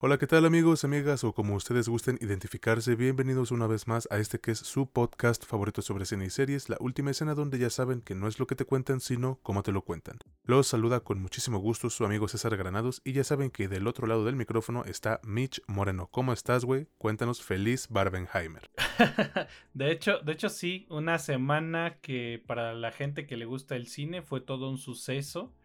Hola, ¿qué tal amigos, amigas o como ustedes gusten identificarse? Bienvenidos una vez más a este que es su podcast favorito sobre cine y series, la última escena donde ya saben que no es lo que te cuentan, sino cómo te lo cuentan. Los saluda con muchísimo gusto su amigo César Granados y ya saben que del otro lado del micrófono está Mitch Moreno. ¿Cómo estás, güey? Cuéntanos, feliz Barbenheimer. de hecho, de hecho sí, una semana que para la gente que le gusta el cine fue todo un suceso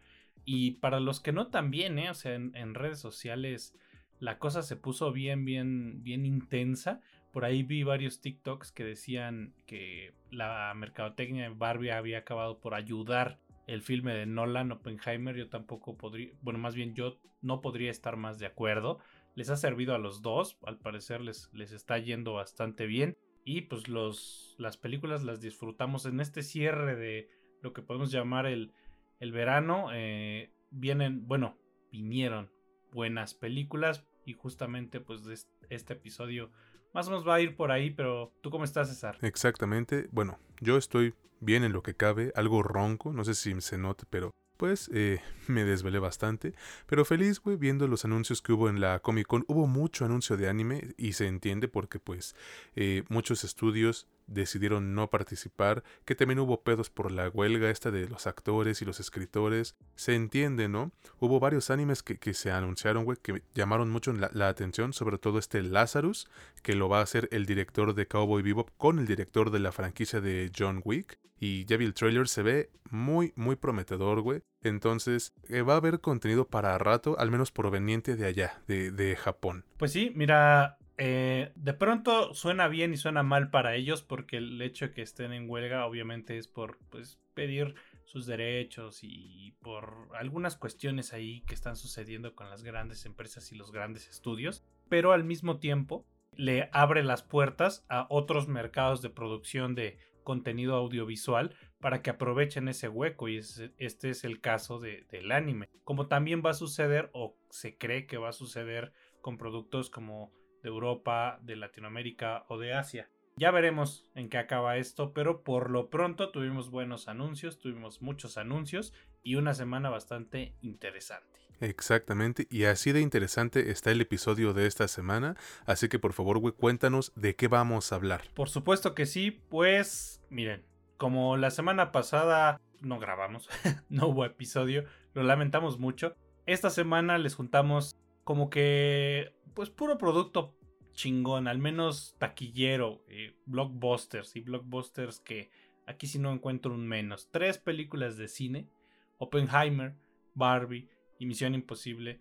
y para los que no también, ¿eh? O sea, en redes sociales la cosa se puso bien, bien, bien intensa. Por ahí vi varios TikToks que decían que la mercadotecnia de Barbie había acabado por ayudar el filme de Nolan Oppenheimer. Yo tampoco podría, bueno, más bien yo no podría estar más de acuerdo. Les ha servido a los dos, al parecer les, les está yendo bastante bien. Y pues los, las películas las disfrutamos en este cierre de lo que podemos llamar el, el verano. Eh, vienen, bueno, vinieron buenas películas y justamente pues este episodio más o menos va a ir por ahí, pero ¿tú cómo estás, César? Exactamente, bueno, yo estoy bien en lo que cabe, algo ronco, no sé si se note, pero pues eh, me desvelé bastante. Pero feliz, güey, viendo los anuncios que hubo en la Comic Con. Hubo mucho anuncio de anime y se entiende porque pues eh, muchos estudios decidieron no participar, que también hubo pedos por la huelga esta de los actores y los escritores, se entiende, ¿no? Hubo varios animes que, que se anunciaron, güey, que llamaron mucho la, atención, sobre todo este Lazarus, que lo va a hacer el director de Cowboy Bebop con el director de la franquicia de John Wick, y ya vi el trailer, se ve muy, muy prometedor, güey. Entonces, eh, va a haber contenido para rato, al menos proveniente de allá, de, de Japón. Pues sí, mira, eh, de pronto suena bien y suena mal para ellos porque el hecho de que estén en huelga obviamente es por pues, pedir sus derechos y por algunas cuestiones ahí que están sucediendo con las grandes empresas y los grandes estudios, pero al mismo tiempo le abre las puertas a otros mercados de producción de contenido audiovisual para que aprovechen ese hueco y este es el caso del anime, como también va a suceder o se cree que va a suceder con productos como de Europa, de Latinoamérica o de Asia. Ya veremos en qué acaba esto, pero por lo pronto tuvimos buenos anuncios, tuvimos muchos anuncios y una semana bastante interesante. Exactamente, y así de interesante está el episodio de esta semana, así que por favor, güey, cuéntanos de qué vamos a hablar. Por supuesto que sí, pues miren, como la semana pasada no grabamos, no hubo episodio, lo lamentamos mucho. Esta semana les juntamos como que pues puro producto chingón, al menos taquillero, eh, blockbusters y blockbusters que aquí sí no encuentro un menos. Tres películas de cine, Oppenheimer, Barbie y Misión Imposible,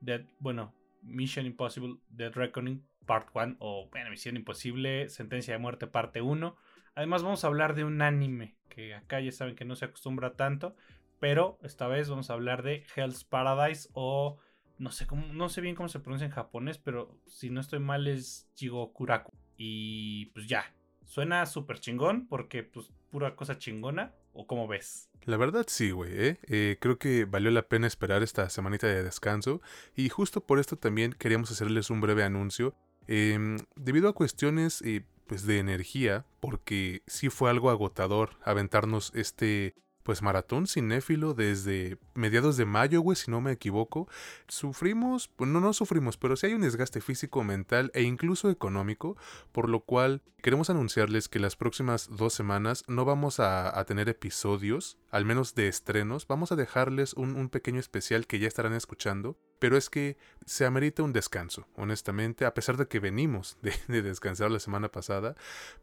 Dead, bueno, Mission Impossible Dead Reckoning Part 1 o bueno, Misión Imposible, Sentencia de Muerte Parte 1. Además vamos a hablar de un anime que acá ya saben que no se acostumbra tanto, pero esta vez vamos a hablar de Hell's Paradise o no sé cómo, no sé bien cómo se pronuncia en japonés, pero si no estoy mal es Jigokuraku. Y pues ya, suena súper chingón porque pues pura cosa chingona. ¿O cómo ves? La verdad sí, güey. ¿eh? ¿eh? creo que valió la pena esperar esta semanita de descanso. Y justo por esto también queríamos hacerles un breve anuncio. Em, debido a cuestiones eh, pues de energía, porque sí fue algo agotador aventarnos este pues maratón cinéfilo desde mediados de mayo, güey, si no me equivoco. Sufrimos, pues no, no sufrimos, pero sí hay un desgaste físico, mental e incluso económico, por lo cual queremos anunciarles que las próximas dos semanas no vamos a, tener episodios, al menos de estrenos, vamos a dejarles un, pequeño especial que ya estarán escuchando, pero es que se amerita un descanso, honestamente, a pesar de que venimos de, de descansar la semana pasada,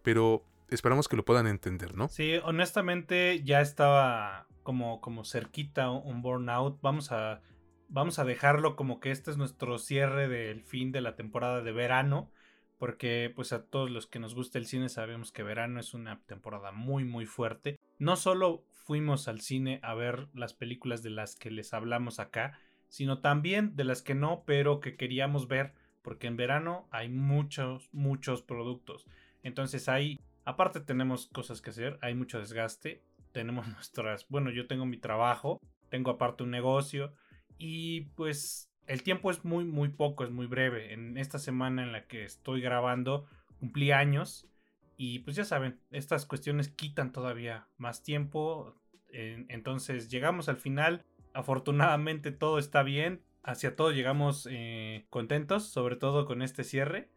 pero esperamos que lo puedan entender, ¿no? Sí, honestamente ya estaba como, como cerquita un burnout. Vamos a, vamos a dejarlo como que este es nuestro cierre del fin de la temporada de verano. Porque pues a todos los que nos gusta el cine sabemos que verano es una temporada muy muy fuerte. No solo fuimos al cine a ver las películas de las que les hablamos acá, sino también de las que no, pero que queríamos ver, porque en verano hay muchos, muchos productos. Entonces hay Aparte tenemos cosas que hacer, hay mucho desgaste, tenemos nuestras, bueno, yo tengo mi trabajo, tengo aparte un negocio y pues el tiempo es muy, muy poco, es muy breve. En esta semana en la que estoy grabando cumplí años Y pues ya saben, estas cuestiones quitan todavía más tiempo. entonces llegamos al final. Afortunadamente todo está bien. Hacia todo llegamos eh, contentos, sobre todo con este cierre.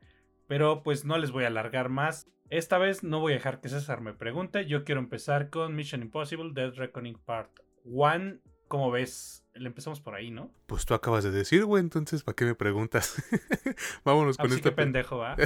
Pero pues no les voy a alargar más. Esta vez no voy a dejar que César me pregunte. Yo quiero empezar con Mission Impossible Dead Reckoning Part 1. ¿Cómo ves? Le empezamos por ahí, ¿no? Pues tú acabas de decir, güey, entonces, ¿para qué me preguntas? Vámonos con Así esta. que pendejo, ¿va?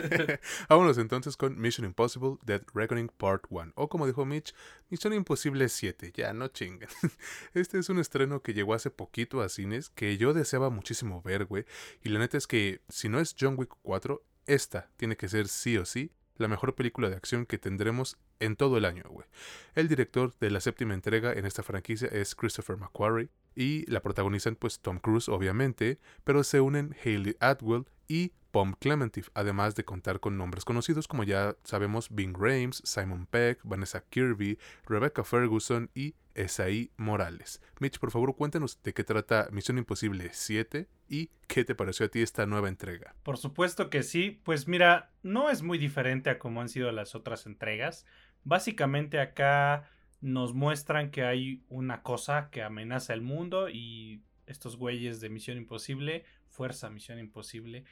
Vámonos entonces con Mission Impossible Dead Reckoning Part 1. O como dijo Mitch, Mission Imposible 7. Ya, no chinguen. Este es un estreno que llegó hace poquito a cines que yo deseaba muchísimo ver, güey. Y la neta es que si no es John Wick 4, esta tiene que ser sí o sí la mejor película de acción que tendremos en todo el año, güey. El director de la séptima entrega en esta franquicia es Christopher McQuarrie y la protagonizan pues Tom Cruise obviamente, pero se unen Hayley Atwell y Pom Clementif, además de contar con nombres conocidos como ya sabemos Bing Rames, Simon Peck, Vanessa Kirby, Rebecca Ferguson y Esaí Morales. Mitch, por favor, cuéntanos de qué trata Misión Imposible 7 y qué te pareció a ti esta nueva entrega. Por supuesto que sí, pues mira, no es muy diferente a como han sido las otras entregas. Básicamente acá nos muestran que hay una cosa que amenaza el mundo y estos güeyes de Misión Imposible, Fuerza Misión Imposible,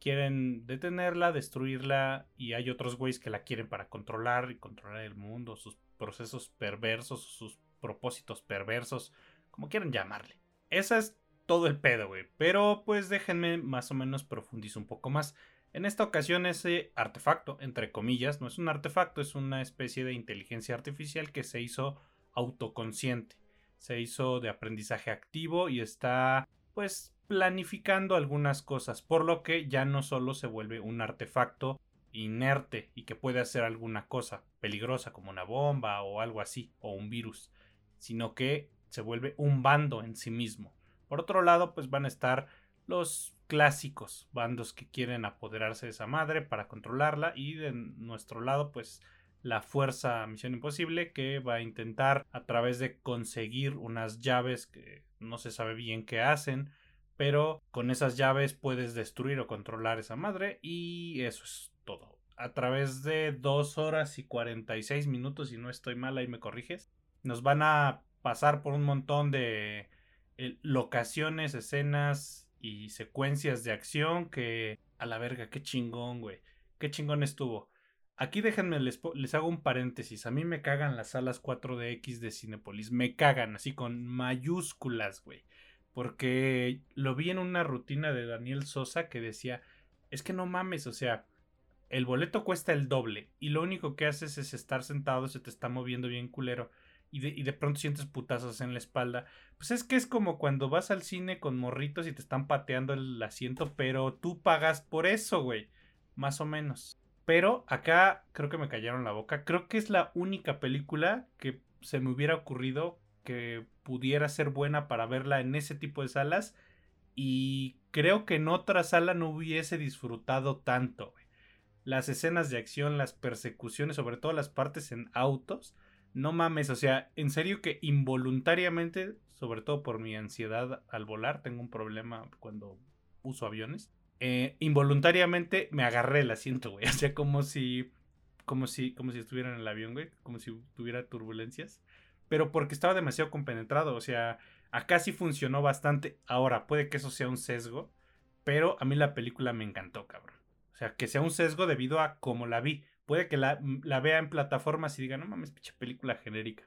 quieren detenerla, destruirla y hay otros güeyes que la quieren para controlar y controlar el mundo, sus procesos perversos, sus propósitos perversos, como quieran llamarle. Esa es todo el pedo, güey. Pero pues déjenme más o menos profundizar un poco más. En esta ocasión ese artefacto, entre comillas, no es un artefacto, es una especie de inteligencia artificial que se hizo autoconsciente. Se hizo de aprendizaje activo y está pues planificando algunas cosas, por lo que ya no solo se vuelve un artefacto inerte y que puede hacer alguna cosa peligrosa como una bomba o algo así, o un virus, sino que se vuelve un bando en sí mismo. Por otro lado, pues van a estar los clásicos bandos que quieren apoderarse de esa madre para controlarla y de nuestro lado, pues la fuerza Misión Imposible que va a intentar a través de conseguir unas llaves que no se sabe bien qué hacen, pero con esas llaves puedes destruir o controlar esa madre y eso es todo. A través de 2 horas y 46 minutos, si no estoy mal, ahí me corriges, nos van a pasar por un montón de eh, locaciones, escenas y secuencias de acción que a la verga, qué chingón, güey. Qué chingón estuvo. Aquí déjenme, les, les, hago un paréntesis. A mí me cagan las salas 4DX de Cinepolis. Me cagan, así con mayúsculas, güey porque lo vi en una rutina de Daniel Sosa que decía, es que no mames, o sea, el boleto cuesta el doble y lo único que haces es estar sentado, se te está moviendo bien culero y de, y de pronto sientes putazos en la espalda. Pues es que es como cuando vas al cine con morritos y te están pateando el asiento, pero tú pagas por eso, güey, más o menos. Pero acá creo que me callaron la boca. Creo que es la única película que se me hubiera ocurrido que pudiera ser buena para verla en ese tipo de salas. Y creo que en otra sala no hubiese disfrutado tanto. Las escenas de acción, las persecuciones, sobre todo las partes en autos. No mames, o sea, en serio que involuntariamente, sobre todo por mi ansiedad al volar, tengo un problema cuando uso aviones. Eh, involuntariamente me agarré el asiento, güey. O sea, como si. Como si. Como si estuviera en el avión, güey. Como si tuviera turbulencias pero porque estaba demasiado compenetrado. O sea, acá sí funcionó bastante. Ahora, puede que eso sea un sesgo, pero a mí la película me encantó, cabrón. O sea, que sea un sesgo debido a cómo la vi. Puede que la, la vea en plataformas y diga, no mames, pinche película genérica.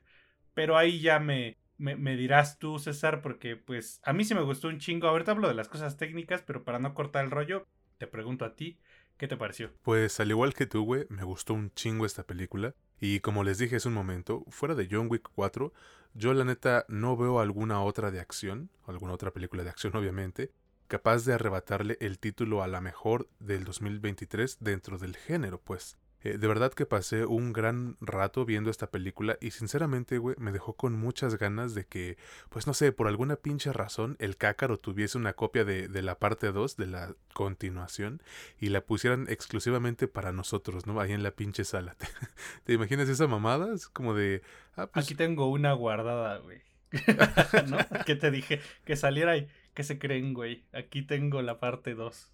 Pero ahí ya me, me, me, dirás tú, César, porque pues a mí sí me gustó un chingo. Ahorita hablo de las cosas técnicas, pero para no cortar el rollo, te pregunto a ti, ¿qué te pareció? Pues al igual que tú, güey, me gustó un chingo esta película. Y como les dije hace un momento, fuera de John Wick 4, yo la neta no veo alguna otra de acción, alguna otra película de acción obviamente, capaz de arrebatarle el título a la mejor del 2023 dentro del género, pues. Eh, de verdad que pasé un gran rato viendo esta película y sinceramente, güey, me dejó con muchas ganas de que, pues no sé, por alguna pinche razón, el cácaro tuviese una copia de, de la parte 2, de la continuación, y la pusieran exclusivamente para nosotros, ¿no? Ahí en la pinche sala. ¿Te, imaginas esa mamada? Es como de... Ah, pues... Aquí tengo una guardada, güey. ¿No? Que te dije que saliera y que se creen, güey. Aquí tengo la parte 2.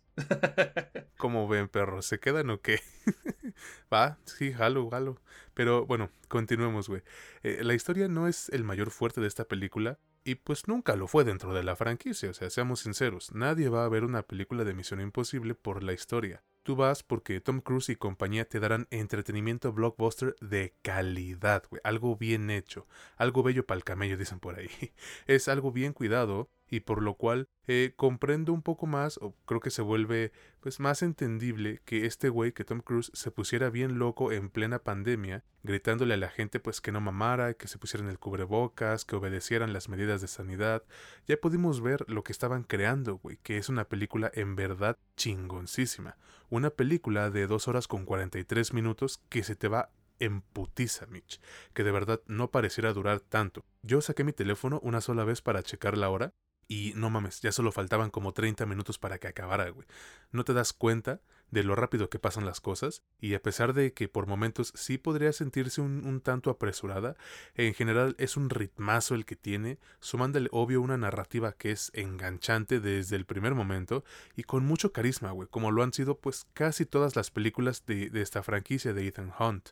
¿Cómo ven, perros? ¿Se quedan o qué? Va, sí, jalo, jalo. Pero bueno, continuemos, güey. Eh, la historia no es el mayor fuerte de esta película, y pues nunca lo fue dentro de la franquicia, o sea, seamos sinceros, nadie va a ver una película de Misión Imposible por la historia. Tú vas porque Tom Cruise y compañía te darán entretenimiento blockbuster de calidad, güey. Algo bien hecho. Algo bello para el camello, dicen por ahí. Es algo bien cuidado y por lo cual eh, comprendo un poco más o creo que se vuelve pues más entendible que este güey que Tom Cruise se pusiera bien loco en plena pandemia gritándole a la gente pues que no mamara, que se pusieran el cubrebocas, que obedecieran las medidas de sanidad. Ya pudimos ver lo que estaban creando, güey, que es una película en verdad chingoncísima. Una película de 2 horas con 43 minutos que se te va en putiza, Mitch, que de verdad no pareciera durar tanto. Yo saqué mi teléfono una sola vez para checar la hora y no mames, ya solo faltaban como 30 minutos para que acabara, güey. No te das cuenta de lo rápido que pasan las cosas, y a pesar de que por momentos sí podría sentirse un, tanto apresurada, en general es un ritmazo el que tiene, sumándole obvio una narrativa que es enganchante desde el primer momento y con mucho carisma, güey, como lo han sido pues casi todas las películas de, de esta franquicia de Ethan Hunt.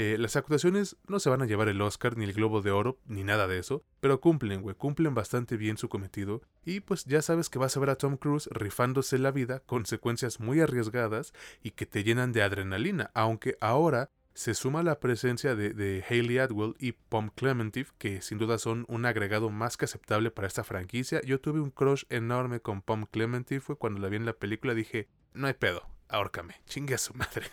Eh, las actuaciones no se van a llevar el Oscar ni el Globo de Oro ni nada de eso, pero cumplen, güey, cumplen bastante bien su cometido y pues ya sabes que vas a ver a Tom Cruise rifándose la vida con secuencias muy arriesgadas y que te llenan de adrenalina, aunque ahora se suma la presencia de, de Atwell y Pom Clementif, que sin duda son un agregado más que aceptable para esta franquicia. Yo tuve un crush enorme con Pom Clementif, fue cuando la vi en la película dije, no hay pedo, ahórcame, chingue a su madre.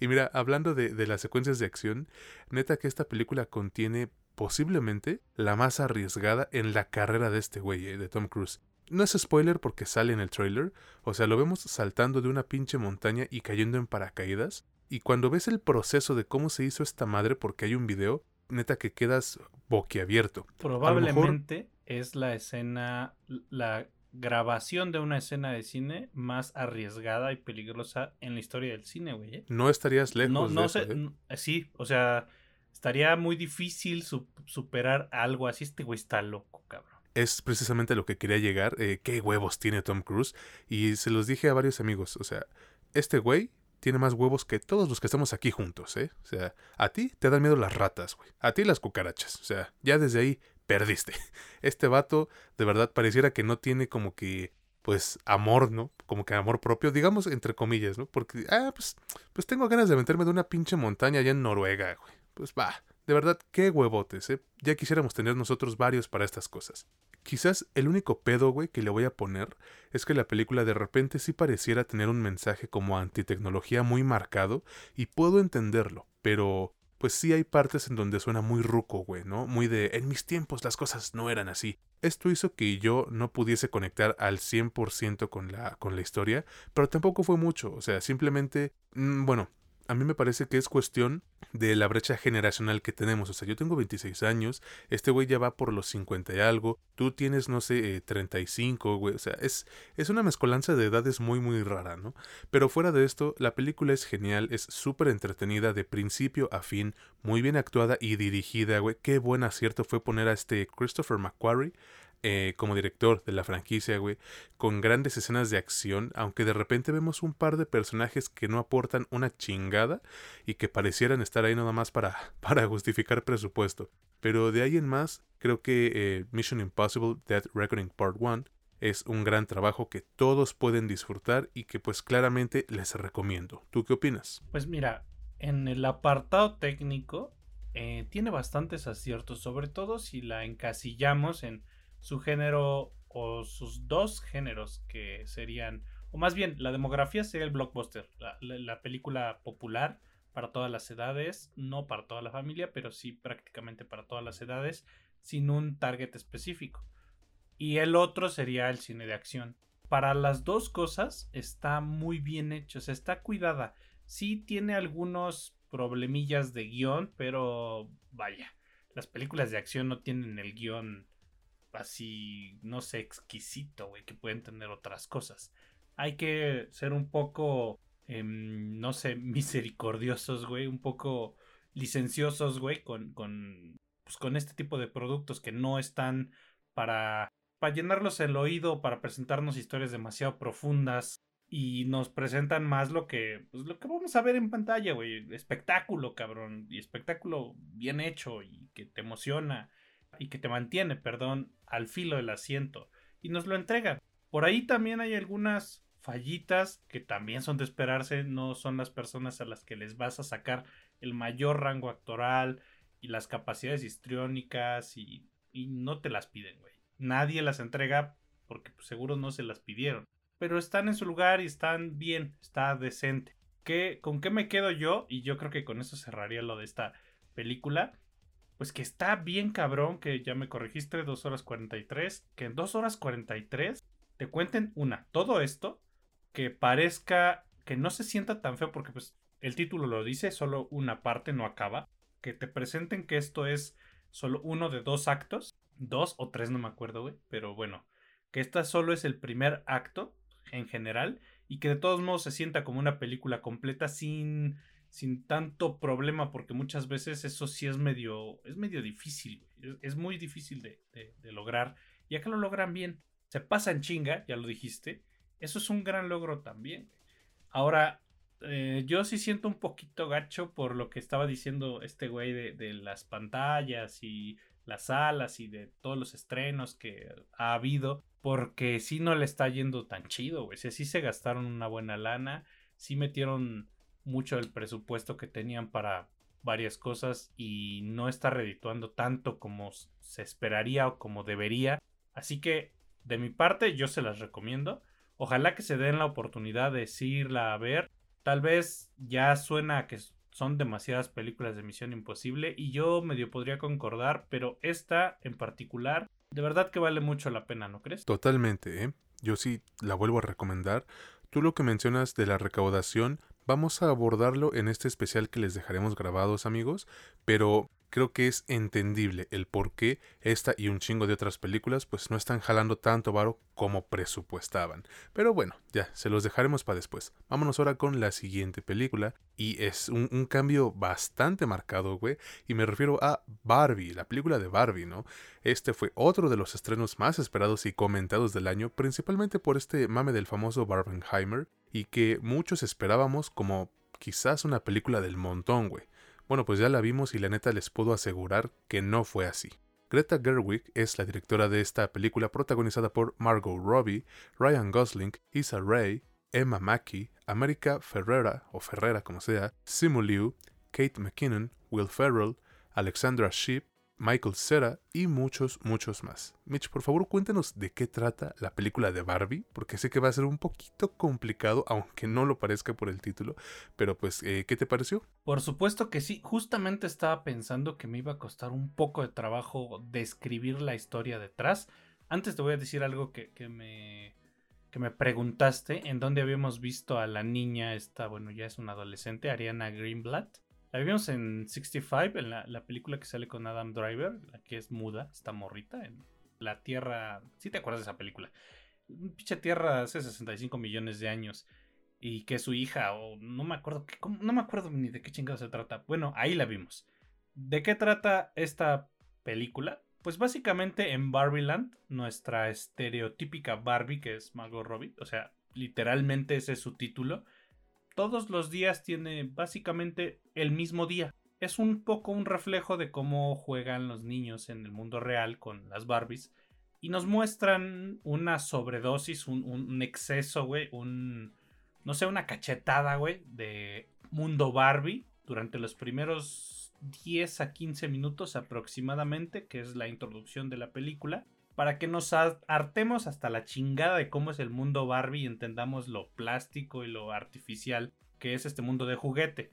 Y mira, hablando de, de, las secuencias de acción, neta que esta película contiene posiblemente la más arriesgada en la carrera de este güey, eh, de Tom Cruise. No es spoiler porque sale en el trailer, o sea, lo vemos saltando de una pinche montaña y cayendo en paracaídas, y cuando ves el proceso de cómo se hizo esta madre porque hay un video, neta que quedas boquiabierto. Probablemente es la escena, la grabación de una escena de cine más arriesgada y peligrosa en la historia del cine, güey. ¿eh? No estarías lejos no, no de sé, eso, ¿eh? Sí, o sea, estaría muy difícil su superar algo así. Este güey está loco, cabrón. Es precisamente a lo que quería llegar. Eh, ¿Qué huevos tiene Tom Cruise? Y se los dije a varios amigos. O sea, este güey tiene más huevos que todos los que estamos aquí juntos, ¿eh? O sea, a ti te dan miedo las ratas, güey. A ti las cucarachas. O sea, ya desde ahí perdiste. Este vato de verdad pareciera que no tiene como que pues amor, ¿no? Como que amor propio, digamos entre comillas, ¿no? Porque, ah, pues, pues tengo ganas de meterme de una pinche montaña allá en Noruega, güey. Pues va, de verdad, qué huevotes, ¿eh? Ya quisiéramos tener nosotros varios para estas cosas. Quizás el único pedo, güey, que le voy a poner es que la película de repente sí pareciera tener un mensaje como antitecnología muy marcado y puedo entenderlo, pero pues sí hay partes en donde suena muy ruco, güey, ¿no? Muy de, en mis tiempos las cosas no eran así. Esto hizo que yo no pudiese conectar al 100% con la, con la historia, pero tampoco fue mucho, o sea, simplemente, mmm, bueno, a mí me parece que es cuestión de la brecha generacional que tenemos. O sea, yo tengo 26 años, este güey ya va por los 50 y algo, tú tienes, no sé, 35, güey. O sea, es, es una mezcolanza de edades muy, muy rara, ¿no? Pero fuera de esto, la película es genial, es súper entretenida de principio a fin, muy bien actuada y dirigida, güey. Qué buen acierto fue poner a este Christopher McQuarrie eh, como director de la franquicia, güey, con grandes escenas de acción, aunque de repente vemos un par de personajes que no aportan una chingada y que parecieran estar ahí nada más para, para justificar presupuesto. Pero de ahí en más, creo que eh, Mission Impossible Dead Reckoning Part 1 es un gran trabajo que todos pueden disfrutar y que pues claramente les recomiendo. ¿Tú qué opinas? Pues mira, en el apartado técnico eh, tiene bastantes aciertos, sobre todo si la encasillamos en su género o sus dos géneros que serían, o más bien, la demografía sería el blockbuster, la, la, película popular para todas las edades, no para toda la familia, pero sí prácticamente para todas las edades, sin un target específico. Y el otro sería el cine de acción. Para las dos cosas está muy bien hecho, o sea, está cuidada. Sí tiene algunos problemillas de guion, pero vaya, las películas de acción no tienen el guion así, no sé, exquisito, güey, que pueden tener otras cosas. Hay que ser un poco, eh, no sé, misericordiosos, güey, un poco licenciosos, güey, con, con, pues, con este tipo de productos que no están para, para llenarlos el oído, para presentarnos historias demasiado profundas. y nos presentan más lo que, pues, lo que vamos a ver en pantalla, güey. Espectáculo, cabrón. Y espectáculo bien hecho y que te emociona y que te mantiene, perdón, al filo del asiento. Y nos lo entregan. Por ahí también hay algunas fallitas que también son de esperarse. No son las personas a las que les vas a sacar el mayor rango actoral y las capacidades histriónicas y, no te las piden, güey. Nadie las entrega porque pues, seguro no se las pidieron. Pero están en su lugar y están bien, está decente. ¿Qué, ¿Con qué me quedo yo? Y yo creo que con eso cerraría lo de esta película. Pues que está bien cabrón, que ya me corregiste, 2 horas 43. Que en 2 horas 43 te cuenten una, todo esto, que parezca, que no se sienta tan feo, porque pues el título lo dice, solo una parte no acaba. Que te presenten que esto es solo uno de dos actos, dos o tres, no me acuerdo, güey, pero bueno, que esta solo es el primer acto en general y que de todos modos se sienta como una película completa sin sin tanto problema porque muchas veces eso sí es medio es medio difícil es, muy difícil de, lograr y acá lo logran bien. Se pasa en chinga ya lo dijiste. Eso es un gran logro también ahora eh, yo sí siento un poquito gacho por lo que estaba diciendo este güey de, las pantallas y las salas y de todos los estrenos que ha habido porque si no le está yendo tan chido, güey. O sí se gastaron una buena lana, sí metieron mucho del presupuesto que tenían para varias cosas y no está redituando tanto como se esperaría o como debería. Así que, de mi parte, yo se las recomiendo. Ojalá que se den la oportunidad de irla a ver. Tal vez ya suena que son demasiadas películas de Misión Imposible y yo medio podría concordar, pero esta en particular de verdad que vale mucho la pena, ¿no crees? Totalmente, ¿eh? Yo sí la vuelvo a recomendar. Tú lo que mencionas de la recaudación, vamos a abordarlo en este especial que les dejaremos grabados, amigos, pero creo que es entendible el por qué esta y un chingo de otras películas pues no están jalando tanto varo como presupuestaban. Pero bueno, ya, se los dejaremos para después. Vámonos ahora con la siguiente película y es un, un cambio bastante marcado, güey, y me refiero a Barbie, la película de Barbie, ¿no? Este fue otro de los estrenos más esperados y comentados del año, principalmente por este mame del famoso Barbenheimer y que muchos esperábamos como quizás una película del montón, güey. Bueno, pues ya la vimos y la neta les puedo asegurar que no fue así. Greta Gerwig es la directora de esta película protagonizada por Margot Robbie, Ryan Gosling, Issa Rae, Emma Mackey, America Ferrera o Ferrera como sea, Simu Liu, Kate McKinnon, Will Ferrell, Alexandra Shipp, Michael Cera y muchos, muchos más. Mitch, por favor cuéntanos de qué trata la película de Barbie, porque sé que va a ser un poquito complicado, aunque no lo parezca por el título, pero pues, eh, ¿qué te pareció? Por supuesto que sí, justamente estaba pensando que me iba a costar un poco de trabajo describir la historia detrás. Antes te voy a decir algo que, que me que me preguntaste en dónde habíamos visto a la niña esta, bueno, ya es una adolescente, Ariana Greenblatt. La vimos en 65, en la, película que sale con Adam Driver, la que es muda, esta morrita, en la Tierra. ¿Sí te acuerdas de esa película? Pinche Tierra hace 65 millones de años. Y que es su hija, o no me acuerdo, no me acuerdo ni de qué chingado se trata. Bueno, ahí la vimos. ¿De qué trata esta película? Pues básicamente en Barbieland, nuestra estereotípica Barbie, que es Margot Robbie, o sea, literalmente ese es su título todos los días tiene básicamente el mismo día. Es un poco un reflejo de cómo juegan los niños en el mundo real con las Barbies. Y nos muestran una sobredosis, un, exceso, güey, un... No sé, una cachetada, güey, de mundo Barbie durante los primeros 10 a 15 minutos aproximadamente, que es la introducción de la película para que nos hartemos hasta la chingada de cómo es el mundo Barbie y entendamos lo plástico y lo artificial que es este mundo de juguete.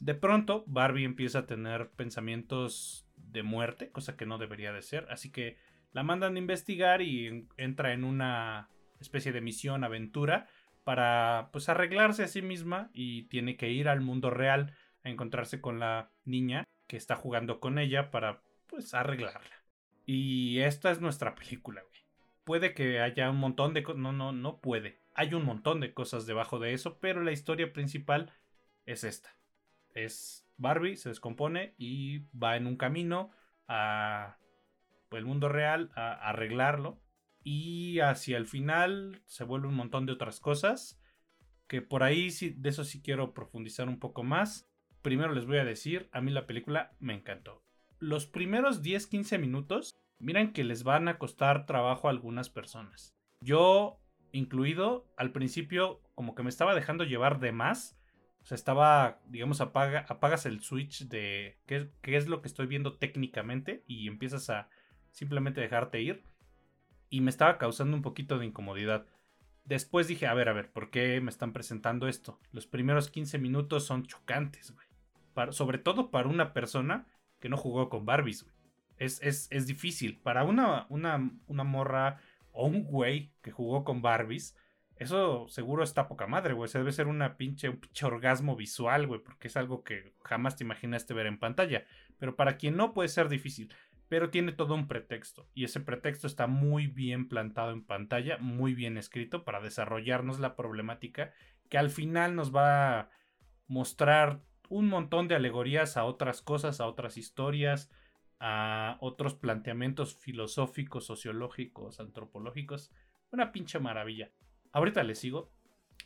De pronto, Barbie empieza a tener pensamientos de muerte, cosa que no debería de ser, así que la mandan a investigar y entra en una especie de misión, aventura, para pues arreglarse a sí misma y tiene que ir al mundo real a encontrarse con la niña que está jugando con ella para pues arreglarla. Y esta es nuestra película, güey. Puede que haya un montón de cosas. No, no, no puede. Hay un montón de cosas debajo de eso, pero la historia principal es esta. Es Barbie, se descompone y va en un camino a el mundo real, a arreglarlo. Y hacia el final se vuelve un montón de otras cosas. que por ahí de eso sí quiero profundizar un poco más. Primero les voy a decir, a mí la película me encantó. Los primeros 10-15 minutos, miren que les van a costar trabajo a algunas personas. Yo, incluido, al principio como que me estaba dejando llevar de más. O sea, estaba, digamos, apaga, apagas el switch de qué, es lo que estoy viendo técnicamente y empiezas a simplemente dejarte ir. Y me estaba causando un poquito de incomodidad. Después dije, a ver, a ver, ¿por qué me están presentando esto? Los primeros 15 minutos son chocantes, güey. sobre todo para una persona que no jugó con Barbies, güey. Es, es, es difícil. Para una, una, una morra o un güey que jugó con Barbies, eso seguro está poca madre, güey. Se debe ser una pinche, un pinche orgasmo visual, güey, porque es algo que jamás te imaginaste ver en pantalla. Pero para quien no puede ser difícil pero tiene todo un pretexto y ese pretexto está muy bien plantado en pantalla, muy bien escrito para desarrollarnos la problemática que al final nos va a mostrar un montón de alegorías a otras cosas, a otras historias, a otros planteamientos filosóficos, sociológicos, antropológicos. Una pinche maravilla. Ahorita le sigo.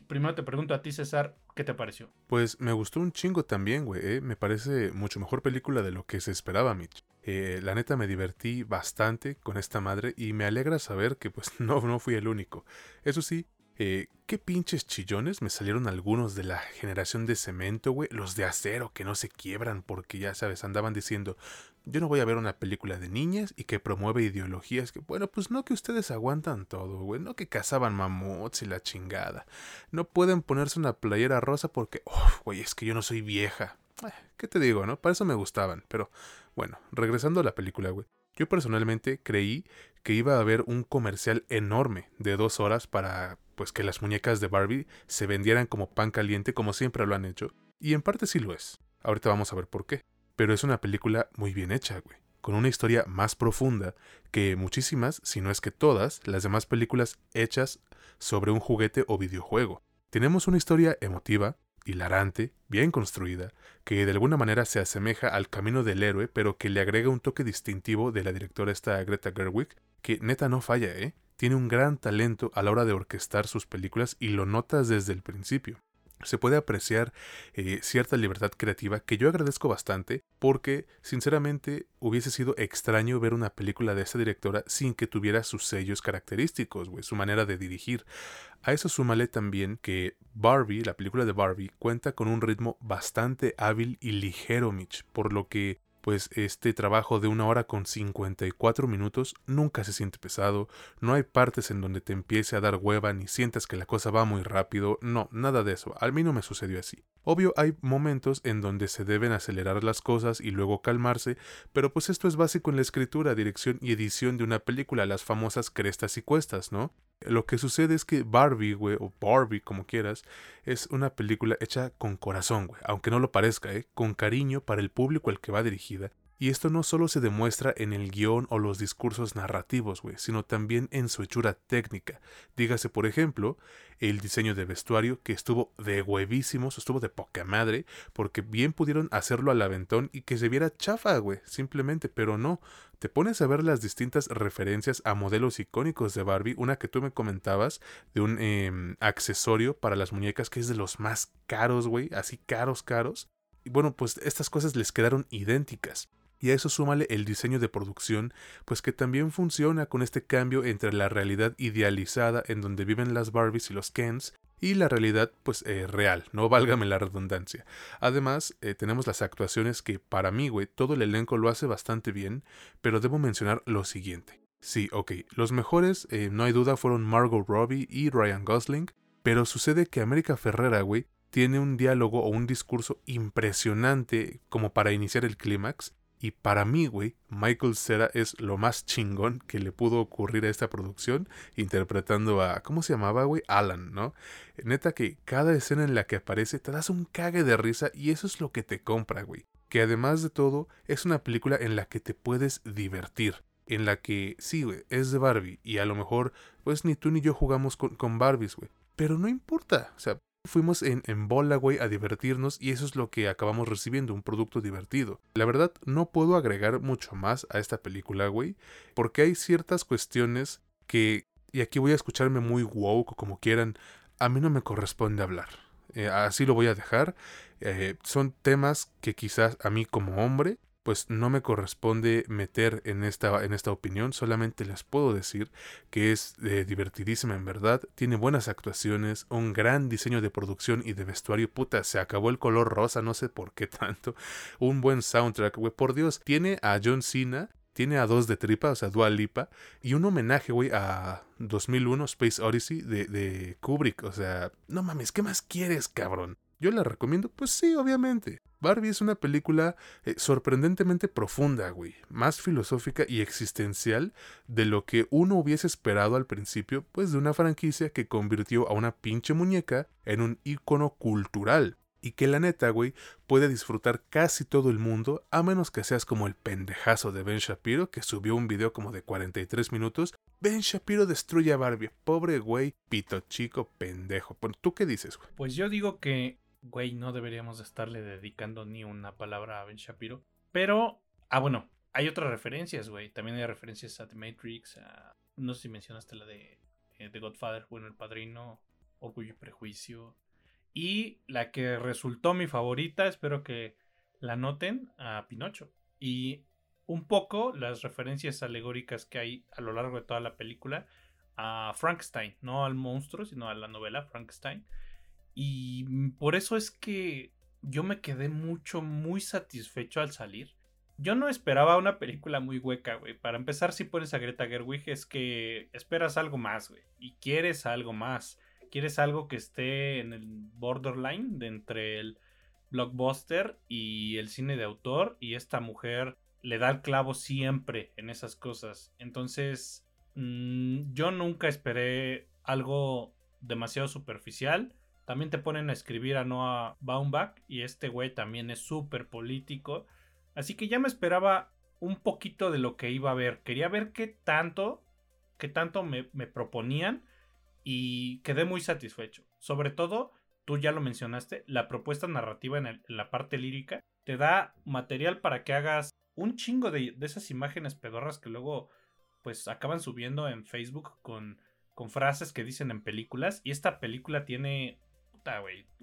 Primero te pregunto a ti, César, ¿qué te pareció? Pues me gustó un chingo también, güey. ¿eh? Me parece mucho mejor película de lo que se esperaba, Mitch. Eh, la neta me divertí bastante con esta madre y me alegra saber que pues no, no fui el único. Eso sí, eh, qué pinches chillones me salieron algunos de la generación de cemento, güey. Los de acero que no se quiebran porque ya sabes, andaban diciendo, yo no voy a ver una película de niñas y que promueve ideologías que, bueno, pues no que ustedes aguantan todo, güey. No que cazaban mamuts y la chingada. No pueden ponerse una playera rosa porque, güey, es que yo no soy vieja. Eh, ¿Qué te digo, no? Para eso me gustaban, pero bueno, regresando a la película, güey. Yo personalmente creí que iba a haber un comercial enorme de dos horas para pues que las muñecas de Barbie se vendieran como pan caliente como siempre lo han hecho. Y en parte sí lo es. Ahorita vamos a ver por qué. Pero es una película muy bien hecha, güey. Con una historia más profunda que muchísimas, si no es que todas, las demás películas hechas sobre un juguete o videojuego. Tenemos una historia emotiva, hilarante, bien construida, que de alguna manera se asemeja al camino del héroe, pero que le agrega un toque distintivo de la directora esta Greta Gerwig, que neta no falla, ¿eh? Tiene un gran talento a la hora de orquestar sus películas y lo notas desde el principio se puede apreciar eh, cierta libertad creativa que yo agradezco bastante porque sinceramente hubiese sido extraño ver una película de esta directora sin que tuviera sus sellos característicos, su manera de dirigir. A eso súmale también que Barbie, la película de Barbie, cuenta con un ritmo bastante hábil y ligero, Mitch, por lo que pues este trabajo de una hora con 54 minutos nunca se siente pesado, no hay partes en donde te empiece a dar hueva ni sientas que la cosa va muy rápido, no, nada de eso, al mí no me sucedió así. Obvio hay momentos en donde se deben acelerar las cosas y luego calmarse, pero pues esto es básico en la escritura, dirección y edición de una película, las famosas crestas y cuestas, ¿no? Lo que sucede es que Barbie, güey, o Barbie, como quieras, es una película hecha con corazón, güey, aunque no lo parezca, ¿eh? Con cariño para el público al que va dirigida y esto no solo se demuestra en el guion o los discursos narrativos, güey, sino también en su hechura técnica. Dígase, por ejemplo, el diseño de vestuario, que estuvo de huevísimos, estuvo de poca madre, porque bien pudieron hacerlo al aventón y que se viera chafa, güey, simplemente, pero no. Te pones a ver las distintas referencias a modelos icónicos de Barbie, una que tú me comentabas, de un em, accesorio para las muñecas que es de los más caros, güey, así caros, caros. Y bueno, pues estas cosas les quedaron idénticas. Y a eso súmale el diseño de producción, pues que también funciona con este cambio entre la realidad idealizada en donde viven las Barbies y los Kens y la realidad pues eh, real, no válgame la redundancia. Además, eh, tenemos las actuaciones que para mí, güey, todo el elenco lo hace bastante bien, pero debo mencionar lo siguiente. Sí, ok, los mejores, eh, no hay duda, fueron Margot Robbie y Ryan Gosling, pero sucede que América Ferrera, güey, tiene un diálogo o un discurso impresionante como para iniciar el clímax, y para mí, güey, Michael Cera es lo más chingón que le pudo ocurrir a esta producción, interpretando a, ¿cómo se llamaba, güey? Alan, ¿no? Neta que cada escena en la que aparece te das un cague de risa y eso es lo que te compra, güey. Que además de todo, es una película en la que te puedes divertir. En la que, sí, güey, es de Barbie y a lo mejor, pues ni tú ni yo jugamos con, con Barbies, güey. Pero no importa, o sea, Fuimos en, en bola, güey, a divertirnos y eso es lo que acabamos recibiendo, un producto divertido. La verdad, no puedo agregar mucho más a esta película, güey, porque hay ciertas cuestiones que, y aquí voy a escucharme muy woke o como quieran, a mí no me corresponde hablar. Eh, así lo voy a dejar. Eh, son temas que quizás a mí como hombre pues no me corresponde meter en esta, en esta opinión, solamente les puedo decir que es eh, divertidísima en verdad, tiene buenas actuaciones, un gran diseño de producción y de vestuario, puta, se acabó el color rosa, no sé por qué tanto, un buen soundtrack, güey, por Dios, tiene a John Cena, tiene a dos de tripa, o sea, Dua Lipa, y un homenaje, güey, a 2001 Space Odyssey de, de Kubrick, o sea, no mames, ¿qué más quieres, cabrón? ¿Yo la recomiendo? Pues sí, obviamente. Barbie es una película eh, sorprendentemente profunda, güey, más filosófica y existencial de lo que uno hubiese esperado al principio, pues de una franquicia que convirtió a una pinche muñeca en un ícono cultural. Y que la neta, güey, puede disfrutar casi todo el mundo, a menos que seas como el pendejazo de Ben Shapiro, que subió un video como de 43 minutos. Ben Shapiro destruye a Barbie. Pobre güey, pito chico, pendejo. ¿Tú qué dices, güey? Pues yo digo que güey, no deberíamos estarle dedicando ni una palabra a Ben Shapiro. Pero, ah, bueno, hay otras referencias, güey. También hay referencias a The Matrix. No sé si mencionaste la de eh, The Godfather, bueno, El Padrino, Orgullo y Prejuicio. Y la que resultó mi favorita, espero que la noten, a Pinocho. Y un poco las referencias alegóricas que hay a lo largo de toda la película a Frankenstein, no al monstruo, sino a la novela Frankenstein. Y por eso es que yo me quedé mucho, muy satisfecho al salir. Yo no esperaba una película muy hueca, güey. Para empezar, si pones a Greta Gerwig es que esperas algo más, güey. Y quieres algo más. Quieres algo que esté en el borderline de entre el blockbuster y el cine de autor. Y esta mujer le da el clavo siempre en esas cosas. Entonces, mm, yo nunca esperé algo demasiado superficial. También te ponen a escribir a Noah Baumbach y este güey también es súper político. Así que ya me esperaba un poquito de lo que iba a ver. Quería ver qué tanto, qué tanto me, proponían y quedé muy satisfecho. Sobre todo, tú ya lo mencionaste, la propuesta narrativa en, la parte lírica te da material para que hagas un chingo de, de, esas imágenes pedorras que luego pues acaban subiendo en Facebook con, con frases que dicen en películas. Y esta película tiene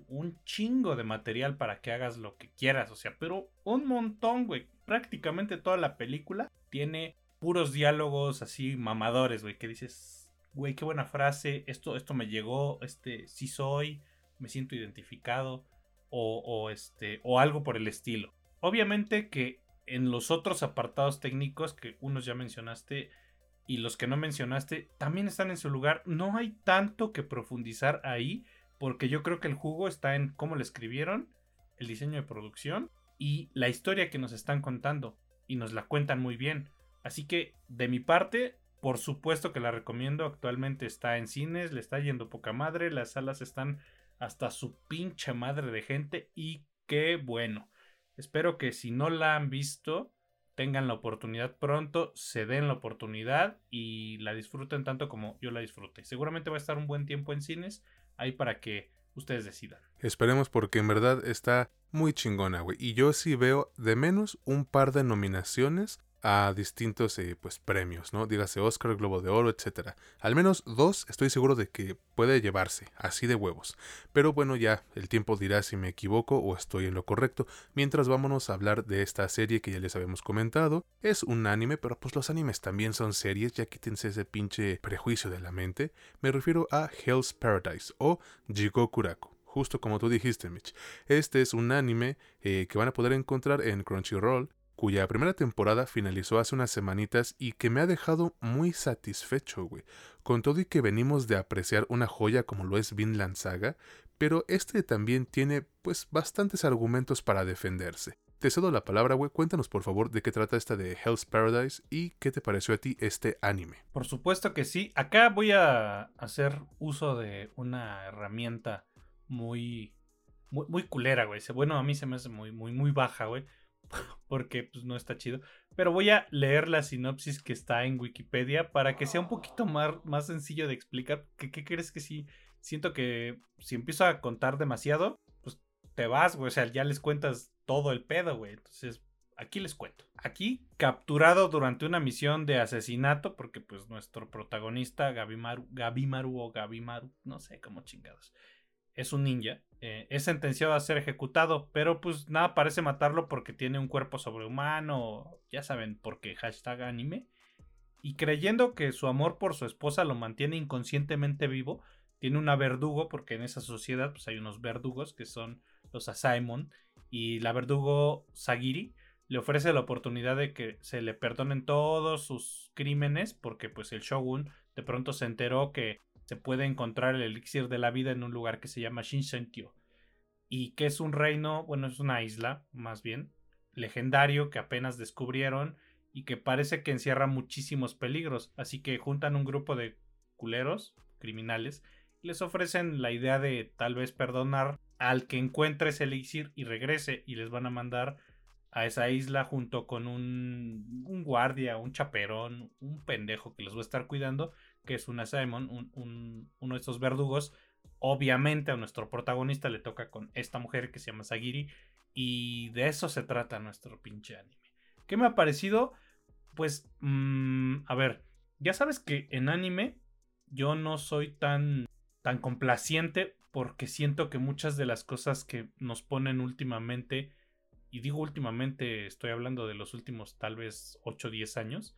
un chingo de material para que hagas lo que quieras, o sea, pero un montón, güey. Prácticamente toda la película tiene puros diálogos así mamadores, güey, que dices, güey, qué buena frase, esto, esto me llegó, este, sí soy, me siento identificado, o, o este, o algo por el estilo. Obviamente que en los otros apartados técnicos que unos ya mencionaste y los que no mencionaste también están en su lugar. No hay tanto que profundizar ahí porque yo creo que el jugo está en cómo lo escribieron, el diseño de producción y la historia que nos están contando. Y nos la cuentan muy bien. Así que, de mi parte, por supuesto que la recomiendo. Actualmente está en cines, le está yendo poca madre. Las salas están hasta su pinche madre de gente. Y qué bueno. Espero que si no la han visto, tengan la oportunidad pronto, se den la oportunidad y la disfruten tanto como yo la disfruté. Seguramente va a estar un buen tiempo en cines ahí para que ustedes decidan. Esperemos porque en verdad está muy chingona, güey. Y yo sí veo de menos un par de nominaciones a distintos eh, pues premios, ¿no? Dígase Oscar, Globo de Oro, etc. Al menos dos estoy seguro de que puede llevarse, así de huevos. Pero bueno, ya el tiempo dirá si me equivoco o estoy en lo correcto. Mientras vámonos a hablar de esta serie que ya les habíamos comentado. Es un anime, pero pues los animes también son series, ya quítense ese pinche prejuicio de la mente. Me refiero a Hell's Paradise o Jigokuraku justo como tú dijiste, Mitch. Este es un anime eh, que van a poder encontrar en Crunchyroll cuya primera temporada finalizó hace unas semanitas y que me ha dejado muy satisfecho, güey. Con todo y que venimos de apreciar una joya como lo es Vinland Saga, pero este también tiene pues bastantes argumentos para defenderse. Te cedo la palabra, güey. Cuéntanos por favor de qué trata esta de Hell's Paradise y qué te pareció a ti este anime. Por supuesto que sí. Acá voy a hacer uso de una herramienta muy muy, muy culera, güey. Bueno, a mí se me hace muy muy muy baja, güey porque pues no está chido. Pero voy a leer la sinopsis que está en Wikipedia para que sea un poquito más, más sencillo de explicar. ¿Qué, ¿Qué, crees que sí? Siento que si empiezo a contar demasiado, pues te vas, güey. O sea, ya les cuentas todo el pedo, güey. Entonces, Aquí les cuento. Aquí, capturado durante una misión de asesinato, porque pues nuestro protagonista, Gabimaru, Gabimaru o Gabimaru, no sé cómo chingados, es un ninja, eh, es sentenciado a ser ejecutado, pero pues nada parece matarlo porque tiene un cuerpo sobrehumano, ya saben por qué, hashtag anime, y creyendo que su amor por su esposa lo mantiene inconscientemente vivo, tiene una verdugo, porque en esa sociedad pues hay unos verdugos que son los Asaemon, y la verdugo Sagiri le ofrece la oportunidad de que se le perdonen todos sus crímenes, porque pues el shogun de pronto se enteró que se puede encontrar el elixir de la vida en un lugar que se llama Shinsentio. Y que es un reino, bueno, es una isla, más bien, legendario que apenas descubrieron y que parece que encierra muchísimos peligros. Así que juntan un grupo de culeros, criminales, y les ofrecen la idea de tal vez perdonar al que encuentre ese elixir y regrese y les van a mandar a esa isla junto con un, un guardia, un chaperón, un pendejo que les va a estar cuidando que es una Simon, uno de estos verdugos. Obviamente a nuestro protagonista le toca con esta mujer que se llama Sagiri. Y de eso se trata nuestro pinche anime. ¿Qué me ha parecido? Pues, mm, a ver, ya sabes que en anime yo no soy tan, tan complaciente porque siento que muchas de las cosas que nos ponen últimamente, y digo últimamente, estoy hablando de los últimos tal vez 8 o 10 años,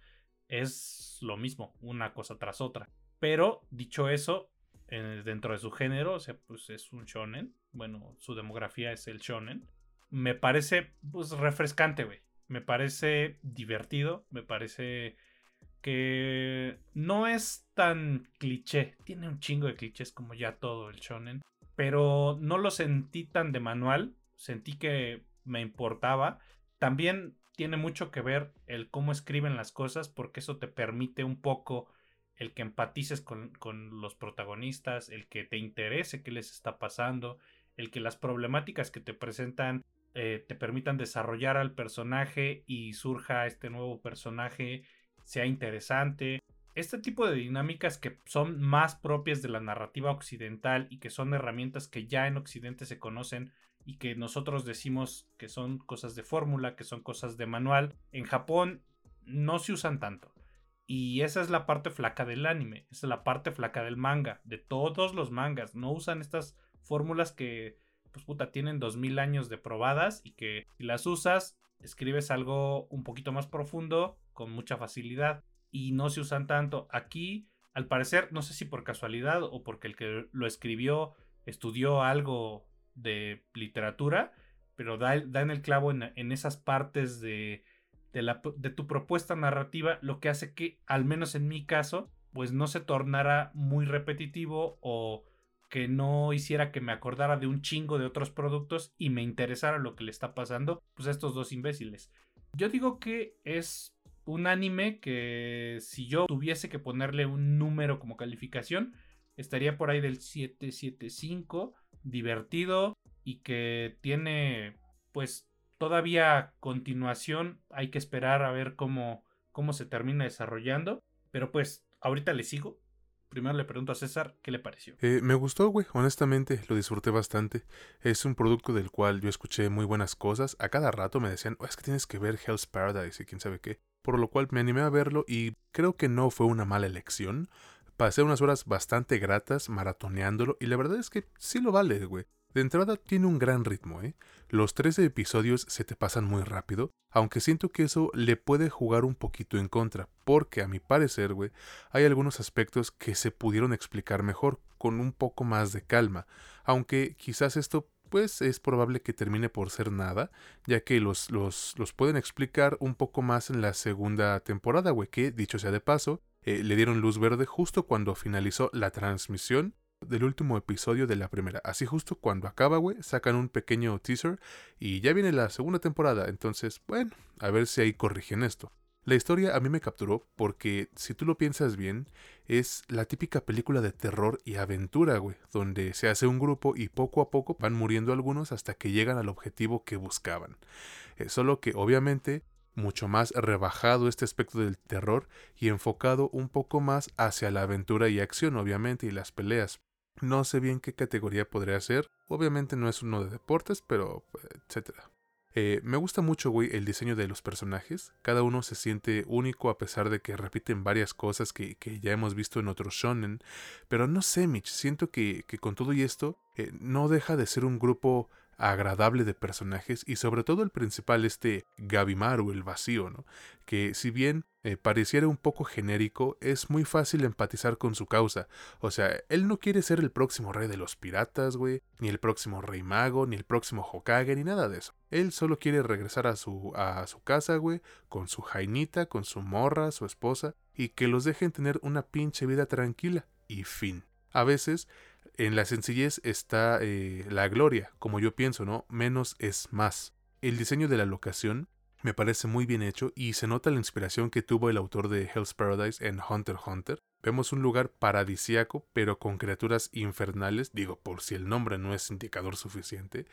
es lo mismo, una cosa tras otra. Pero dicho eso, dentro de su género, o sea, pues es un shonen. Bueno, su demografía es el shonen. Me parece, pues, refrescante, güey. Me parece divertido. Me parece que no es tan cliché. Tiene un chingo de clichés como ya todo el shonen. Pero no lo sentí tan de manual. Sentí que me importaba. También tiene mucho que ver el cómo escriben las cosas, porque eso te permite un poco el que empatices con, los protagonistas, el que te interese qué les está pasando, el que las problemáticas que te presentan eh, te permitan desarrollar al personaje y surja este nuevo personaje, sea interesante. Este tipo de dinámicas que son más propias de la narrativa occidental y que son herramientas que ya en Occidente se conocen y que nosotros decimos que son cosas de fórmula, que son cosas de manual, en Japón no se usan tanto. Y esa es la parte flaca del anime, esa es la parte flaca del manga, de todos los mangas. No usan estas fórmulas que, pues puta, tienen 2000 años de probadas y que si las usas, escribes algo un poquito más profundo con mucha facilidad. Y no se usan tanto. Aquí, al parecer, no sé si por casualidad o porque el que lo escribió estudió algo de literatura, pero da, en el clavo en, esas partes de, de, tu propuesta narrativa, lo que hace que, al menos en mi caso, pues no se tornara muy repetitivo o que no hiciera que me acordara de un chingo de otros productos y me interesara lo que le está pasando pues a estos dos imbéciles. Yo digo que es un anime que si yo tuviese que ponerle un número como calificación, estaría por ahí del 775 divertido y que tiene pues todavía continuación. Hay que esperar a ver cómo, cómo se termina desarrollando. Pero pues ahorita le sigo. Primero le pregunto a César qué le pareció. Eh, me gustó, güey. Honestamente, lo disfruté bastante. Es un producto del cual yo escuché muy buenas cosas. A cada rato me decían, oh, es que tienes que ver Hell's Paradise y quién sabe qué. Por lo cual me animé a verlo y creo que no fue una mala elección. Pasé unas horas bastante gratas maratoneándolo y la verdad es que sí lo vale, güey. De entrada tiene un gran ritmo, ¿eh? Los 13 episodios se te pasan muy rápido, aunque siento que eso le puede jugar un poquito en contra, porque a mi parecer, güey, hay algunos aspectos que se pudieron explicar mejor, con un poco más de calma, aunque quizás esto pues es probable que termine por ser nada, ya que los, los, los pueden explicar un poco más en la segunda temporada, güey, que dicho sea de paso, eh, le dieron luz verde justo cuando finalizó la transmisión del último episodio de la primera. Así justo cuando acaba, güey, sacan un pequeño teaser y ya viene la segunda temporada. Entonces, bueno, a ver si ahí corrigen esto. La historia a mí me capturó porque, si tú lo piensas bien, es la típica película de terror y aventura, güey, donde se hace un grupo y poco a poco van muriendo algunos hasta que llegan al objetivo que buscaban. Eh, solo que, obviamente, mucho más rebajado este aspecto del terror y enfocado un poco más hacia la aventura y acción, obviamente, y las peleas. No sé bien qué categoría podría ser, obviamente no es uno de deportes, pero etcétera. Eh, me gusta mucho, güey, el diseño de los personajes. Cada uno se siente único a pesar de que repiten varias cosas que, que ya hemos visto en otros shonen. Pero no sé, Mitch, siento que, que con todo y esto eh, no deja de ser un grupo agradable de personajes y sobre todo el principal, este Gabimaru, el vacío, ¿no? Que si bien eh, pareciera un poco genérico, es muy fácil empatizar con su causa. O sea, él no quiere ser el próximo rey de los piratas, güey, ni el próximo rey mago, ni el próximo Hokage, ni nada de eso. Él solo quiere regresar a su, a su casa, güey, con su jainita, con su morra, su esposa, y que los dejen tener una pinche vida tranquila. Y fin. A veces en la sencillez está eh, la gloria, como yo pienso, ¿no? Menos es más. El diseño de la locación me parece muy bien hecho y se nota la inspiración que tuvo el autor de Hell's Paradise en Hunter x Hunter. Vemos un lugar paradisiaco, pero con criaturas infernales, digo, por si el nombre no es indicador suficiente.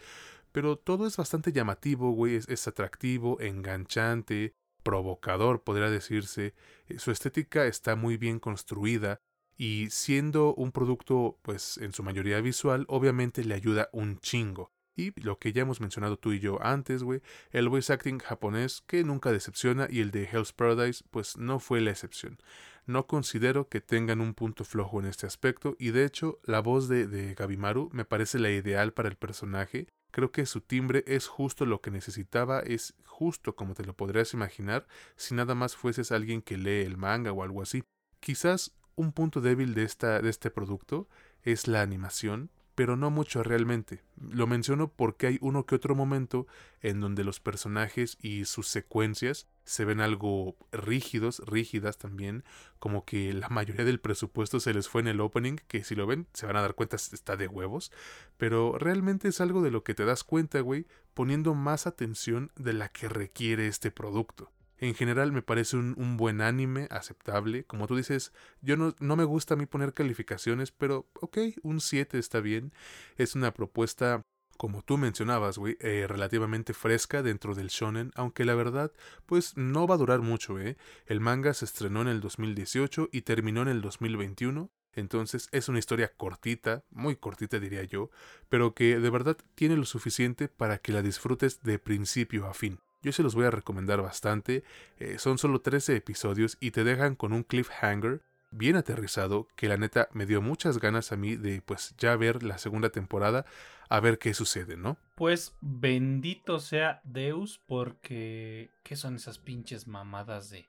Pero todo es bastante llamativo, güey, es atractivo, enganchante, provocador, podría decirse. Eh, su estética está muy bien construida, y siendo un producto, pues en su mayoría visual, obviamente le ayuda un chingo. Y lo que ya hemos mencionado tú y yo antes, güey, el voice acting japonés que nunca decepciona y el de Hell's Paradise, pues no fue la excepción. No considero que tengan un punto flojo en este aspecto y de hecho la voz de, de Gabimaru me parece la ideal para el personaje. Creo que su timbre es justo lo que necesitaba, es justo como te lo podrías imaginar si nada más fueses alguien que lee el manga o algo así. Quizás un punto débil de, esta, de este producto es la animación, pero no mucho realmente. Lo menciono porque hay uno que otro momento en donde los personajes y sus secuencias se ven algo rígidos, rígidas también, como que la mayoría del presupuesto se les fue en el opening, que si lo ven se van a dar cuenta está de huevos, pero realmente es algo de lo que te das cuenta, güey, poniendo más atención de la que requiere este producto. En general me parece un, buen anime, aceptable. Como tú dices, yo no, me gusta a mí poner calificaciones, pero ok, un 7 está bien. Es una propuesta, como tú mencionabas, güey, eh, relativamente fresca dentro del shonen, aunque la verdad, pues no va a durar mucho, ¿eh? El manga se estrenó en el 2018 y terminó en el 2021. Entonces es una historia cortita, muy cortita diría yo, pero que de verdad tiene lo suficiente para que la disfrutes de principio a fin. Yo se los voy a recomendar bastante. Eh, son solo 13 episodios y te dejan con un cliffhanger bien aterrizado que la neta me dio muchas ganas a mí de pues ya ver la segunda temporada a ver qué sucede, ¿no? Pues bendito sea Deus porque ¿qué son esas pinches mamadas de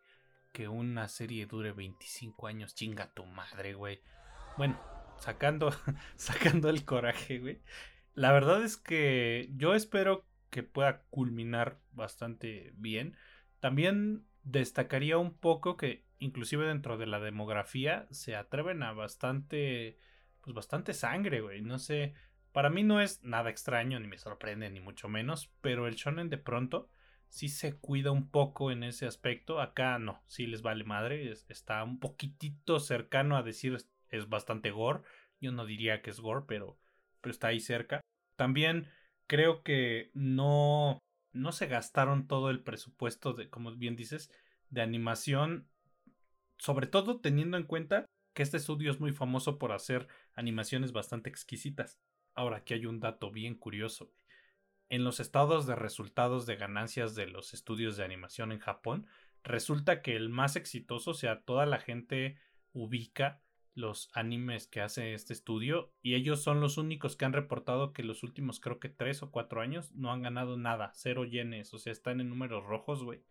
que una serie dure 25 años? Chinga tu madre, güey. Bueno, sacando sacando el coraje, güey. La verdad es que yo espero que pueda culminar bastante bien. También destacaría un poco que inclusive dentro de la demografía se atreven a bastante pues bastante sangre, güey. No sé, para mí no es nada extraño ni me sorprende ni mucho menos, pero el shonen de pronto sí se cuida un poco en ese aspecto. Acá no, sí les vale madre, está un poquitito cercano a decir es, bastante gore. Yo no diría que es gore, pero pero está ahí cerca. También creo que no, no se gastaron todo el presupuesto de, como bien dices, de animación, sobre todo teniendo en cuenta que este estudio es muy famoso por hacer animaciones bastante exquisitas. Ahora, aquí hay un dato bien curioso. En los estados de resultados de ganancias de los estudios de animación en Japón, resulta que el más exitoso, o sea, toda la gente ubica los animes que hace este estudio y ellos son los únicos que han reportado que los últimos creo que tres o cuatro años no han ganado nada, cero yenes, o sea, están en números rojos, güey.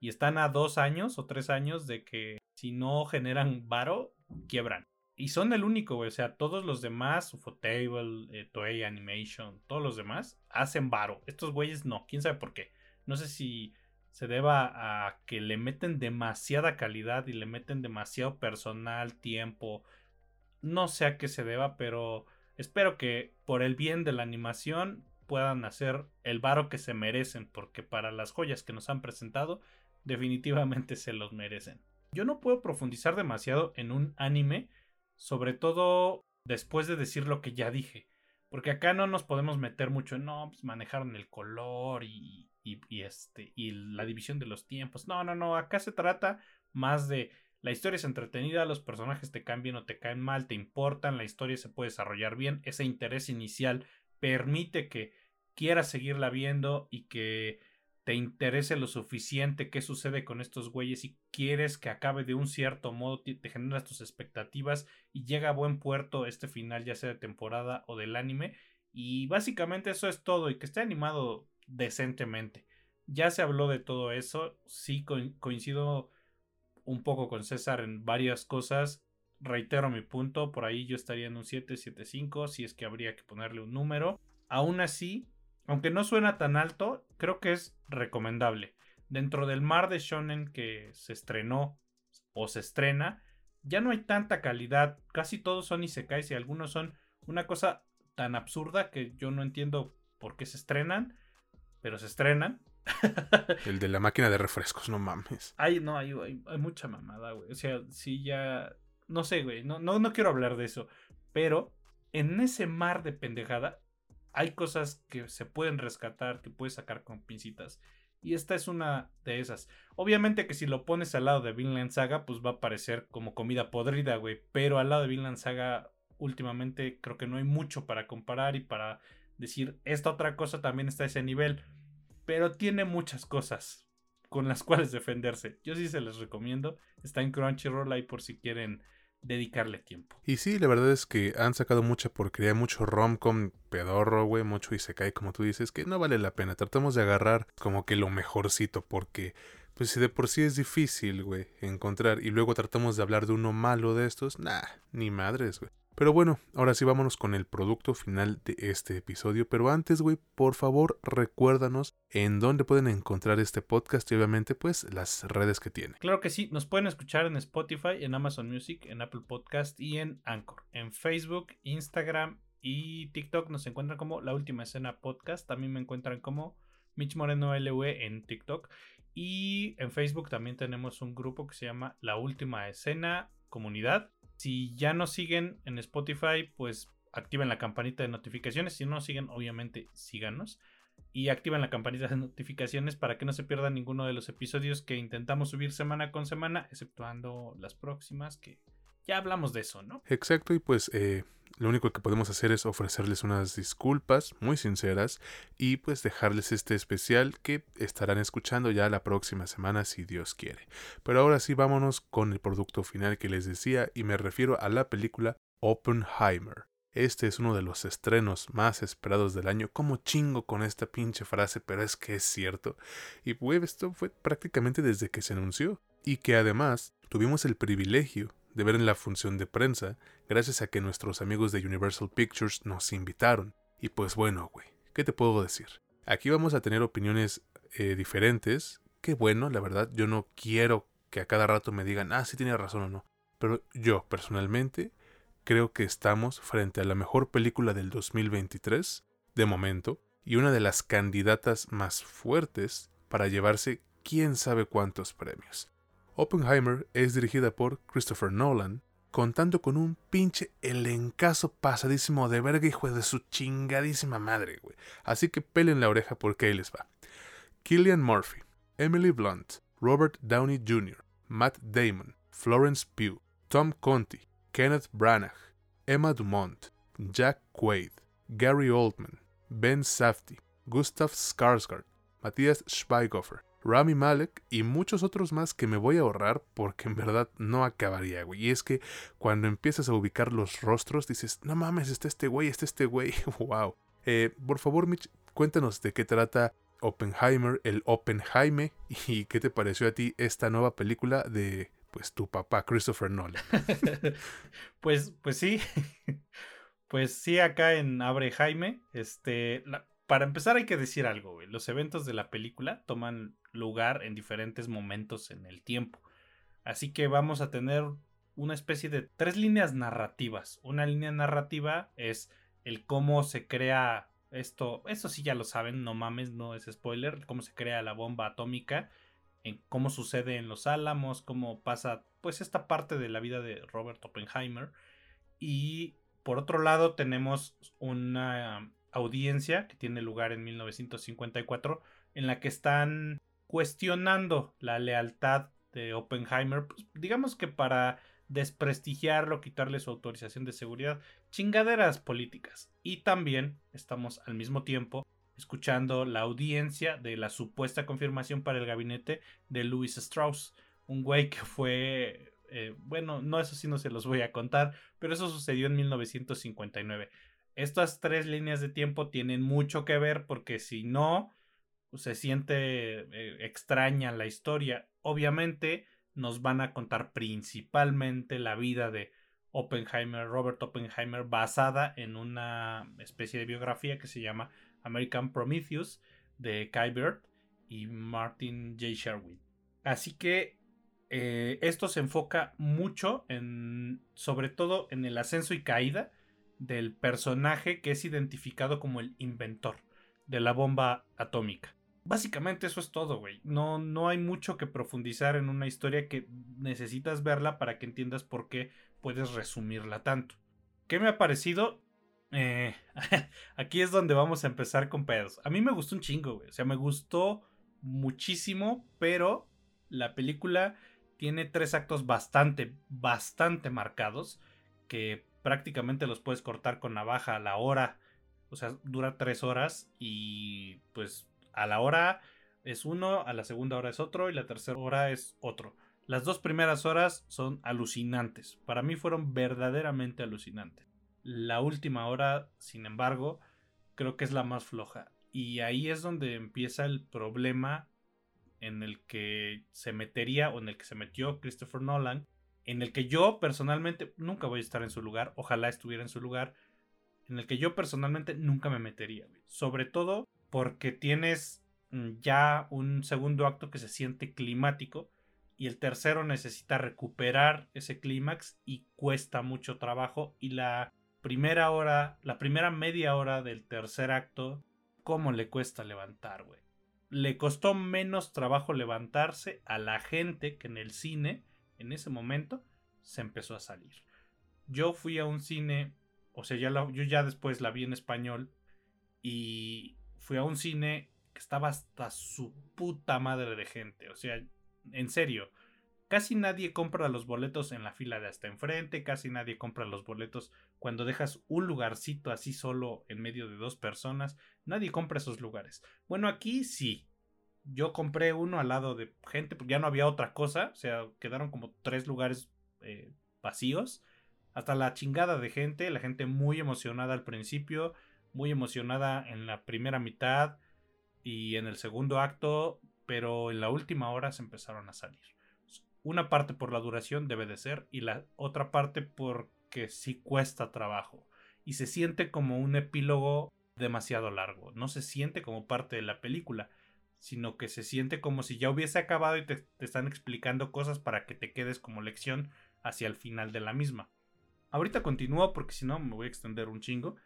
Y están a dos años o tres años de que si no generan varo, quiebran. Y son el único, güey. O sea, todos los demás, Ufotable, eh, Toei Animation, todos los demás, hacen varo. Estos güeyes no. ¿Quién sabe por qué? No sé si se deba a que le meten demasiada calidad y le meten demasiado personal, tiempo. No sé a qué se deba, pero espero que por el bien de la animación puedan hacer el varo que se merecen, porque para las joyas que nos han presentado, definitivamente se los merecen. Yo no puedo profundizar demasiado en un anime, sobre todo después de decir lo que ya dije. Porque acá no nos podemos meter mucho en, no, pues manejaron el color y, y, este, y la división de los tiempos. No, no, no, acá se trata más de la historia es entretenida, los personajes te caen bien o te caen mal, te importan, la historia se puede desarrollar bien, ese interés inicial permite que quieras seguirla viendo y que te interese lo suficiente qué sucede con estos güeyes y quieres que acabe de un cierto modo, te, generas tus expectativas y llega a buen puerto este final, ya sea de temporada o del anime. Y básicamente eso es todo y que esté animado decentemente. Ya se habló de todo eso, sí coincido un poco con César en varias cosas. Reitero mi punto, por ahí yo estaría en un 7, 7, 5, si es que habría que ponerle un número. Aún así, aunque no suena tan alto, creo que es recomendable. Dentro del mar de shonen que se estrenó o se estrena, ya no hay tanta calidad. Casi todos son isekais y algunos son una cosa tan absurda que yo no entiendo por qué se estrenan, pero se estrenan. El de la máquina de refrescos, no mames. Hay, no, hay, hay, mucha mamada, güey. O sea, sí ya. No sé, güey. No, no, no quiero hablar de eso. Pero en ese mar de pendejada hay cosas que se pueden rescatar, que puedes sacar con pincitas. Y esta es una de esas. Obviamente que si lo pones al lado de Vinland Saga, pues va a parecer como comida podrida, güey. Pero al lado de Vinland Saga, últimamente creo que no hay mucho para comparar y para decir, esta otra cosa también está a ese nivel. Pero tiene muchas cosas con las cuales defenderse. Yo sí se les recomiendo. Está en Crunchyroll ahí por si quieren dedicarle tiempo. Y sí, la verdad es que han sacado mucha porquería, mucho romcom pedorro, güey, mucho y se cae como tú dices, que no vale la pena. Tratamos de agarrar como que lo mejorcito, porque pues si de por sí es difícil, güey, encontrar, y luego tratamos de hablar de uno malo de estos, nah, ni madres, güey. Pero bueno, ahora sí vámonos con el producto final de este episodio. Pero antes, güey, por favor recuérdanos en dónde pueden encontrar este podcast y obviamente pues las redes que tiene. Claro que sí, nos pueden escuchar en Spotify, en Amazon Music, en Apple Podcast y en Anchor. En Facebook, Instagram y TikTok nos encuentran como La Última Escena Podcast. También me encuentran como Mitch Moreno LV en TikTok. Y en Facebook también tenemos un grupo que se llama La Última Escena Comunidad. Si ya nos siguen en Spotify, pues activen la campanita de notificaciones. Si no nos siguen, obviamente síganos. Y activen la campanita de notificaciones para que no se pierdan ninguno de los episodios que intentamos subir semana con semana, exceptuando las próximas, que ya hablamos de eso, ¿no? Exacto, y pues eh, lo único que podemos hacer es ofrecerles unas disculpas muy sinceras y pues dejarles este especial que estarán escuchando ya la próxima semana si Dios quiere. Pero ahora sí vámonos con el producto final que les decía y me refiero a la película Oppenheimer. Este es uno de los estrenos más esperados del año. Como chingo con esta pinche frase, pero es que es cierto. Y pues esto fue prácticamente desde que se anunció. Y que además tuvimos el privilegio de ver en la función de prensa, gracias a que nuestros amigos de Universal Pictures nos invitaron. Y pues bueno, güey, ¿qué te puedo decir? Aquí vamos a tener opiniones eh, diferentes. Qué bueno, la verdad, yo no quiero que a cada rato me digan, ah, sí tiene razón o no. Pero yo, personalmente, creo que estamos frente a la mejor película del 2023, de momento, y una de las candidatas más fuertes para llevarse quién sabe cuántos premios. Oppenheimer es dirigida por Christopher Nolan, contando con un pinche elencazo pasadísimo de verga, hijo de su chingadísima madre, güey. Así que pelen la oreja porque ahí les va. Killian Murphy, Emily Blunt, Robert Downey Jr., Matt Damon, Florence Pugh, Tom Conti, Kenneth Branagh, Emma Dumont, Jack Quaid, Gary Oldman, Ben Safdie, Gustav Skarsgård, Matthias Schweighofer, Rami Malek y muchos otros más que me voy a ahorrar porque en verdad no acabaría, güey. Y es que cuando empiezas a ubicar los rostros dices, no mames, está este güey, está este güey, wow. Eh, por favor, Mitch, cuéntanos de qué trata Oppenheimer, el Oppenheimer, y qué te pareció a ti esta nueva película de, pues, tu papá, Christopher Nolan. pues, pues sí. Pues sí, acá en Abre Jaime, este, para empezar hay que decir algo, güey. Los eventos de la película toman lugar en diferentes momentos en el tiempo. Así que vamos a tener una especie de tres líneas narrativas. Una línea narrativa es el cómo se crea esto, eso sí ya lo saben, no mames, no es spoiler, cómo se crea la bomba atómica, en cómo sucede en los álamos, cómo pasa pues esta parte de la vida de Robert Oppenheimer. Y por otro lado tenemos una audiencia que tiene lugar en 1954 en la que están cuestionando la lealtad de Oppenheimer, pues, digamos que para desprestigiarlo, quitarle su autorización de seguridad, chingaderas políticas. Y también estamos al mismo tiempo escuchando la audiencia de la supuesta confirmación para el gabinete de Louis Strauss, un güey que fue, eh, bueno, no eso sí no se los voy a contar, pero eso sucedió en 1959. Estas tres líneas de tiempo tienen mucho que ver porque si no, se siente eh, extraña la historia. Obviamente nos van a contar principalmente la vida de Oppenheimer, Robert Oppenheimer, basada en una especie de biografía que se llama American Prometheus de Kai Bird y Martin J. Sherwin. Así que eh, esto se enfoca mucho en, sobre todo en el ascenso y caída del personaje que es identificado como el inventor de la bomba atómica. Básicamente eso es todo, güey. No, no hay mucho que profundizar en una historia que necesitas verla para que entiendas por qué puedes resumirla tanto. ¿Qué me ha parecido? Eh, aquí es donde vamos a empezar con pedos. A mí me gustó un chingo, güey. O sea, me gustó muchísimo, pero la película tiene tres actos bastante, bastante marcados que prácticamente los puedes cortar con navaja a la hora. O sea, dura tres horas y pues a la hora es uno, a la segunda hora es otro y la tercera hora es otro. Las dos primeras horas son alucinantes. Para mí fueron verdaderamente alucinantes. La última hora, sin embargo, creo que es la más floja. Y ahí es donde empieza el problema en el que se metería o en el que se metió Christopher Nolan. En el que yo personalmente nunca voy a estar en su lugar. Ojalá estuviera en su lugar. En el que yo personalmente nunca me metería. Sobre todo porque tienes mm, ya un segundo acto que se siente climático y el tercero necesita recuperar ese clímax y cuesta mucho trabajo y la primera hora, la primera media hora del tercer acto, ¿cómo le cuesta levantar, güey? Le costó menos trabajo levantarse a la gente que en el cine, en ese momento, se empezó a salir. Yo fui a un cine, o sea, ya yo ya después la vi en español y fui a un cine que estaba hasta su puta madre de gente. O sea, en serio, casi nadie compra los boletos en la fila de hasta enfrente, casi nadie compra los boletos cuando dejas un lugarcito así solo en medio de dos personas, nadie compra esos lugares. Bueno, aquí sí. Yo compré uno al lado de gente, porque ya no había otra cosa, o sea, quedaron como tres lugares eh, vacíos. Hasta la chingada de gente, la gente muy emocionada al principio, muy emocionada en la primera mitad y en el segundo acto, pero en la última hora se empezaron a salir. Una parte por la duración debe de ser y la otra parte porque sí cuesta trabajo y se siente como un epílogo demasiado largo. No se siente como parte de la película, sino que se siente como si ya hubiese acabado y te, te están explicando cosas para que te quedes como lección hacia el final de la misma. Ahorita continúo porque si no me voy a extender un chingo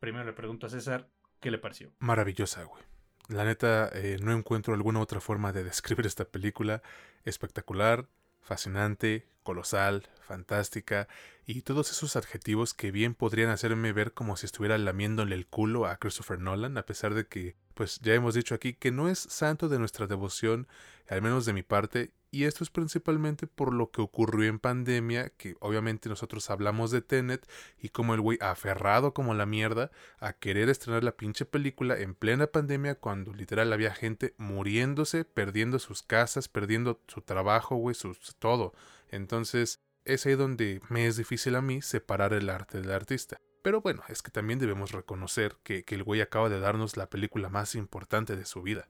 primero le pregunto a César qué le pareció. Maravillosa, güey. La neta, eh, no encuentro alguna otra forma de describir esta película. Espectacular, fascinante, colosal, fantástica y todos esos adjetivos que bien podrían hacerme ver como si estuviera lamiéndole el culo a Christopher Nolan, a pesar de que, pues ya hemos dicho aquí que no es santo de nuestra devoción, al menos de mi parte, y esto es principalmente por lo que ocurrió en pandemia, que obviamente nosotros hablamos de Tenet y como el güey aferrado como la mierda a querer estrenar la pinche película en plena pandemia cuando literal había gente muriéndose, perdiendo sus casas, perdiendo su trabajo, güey, su todo. Entonces es ahí donde me es difícil a mí separar el arte del artista. Pero bueno, es que también debemos reconocer que, que el güey acaba de darnos la película más importante de su vida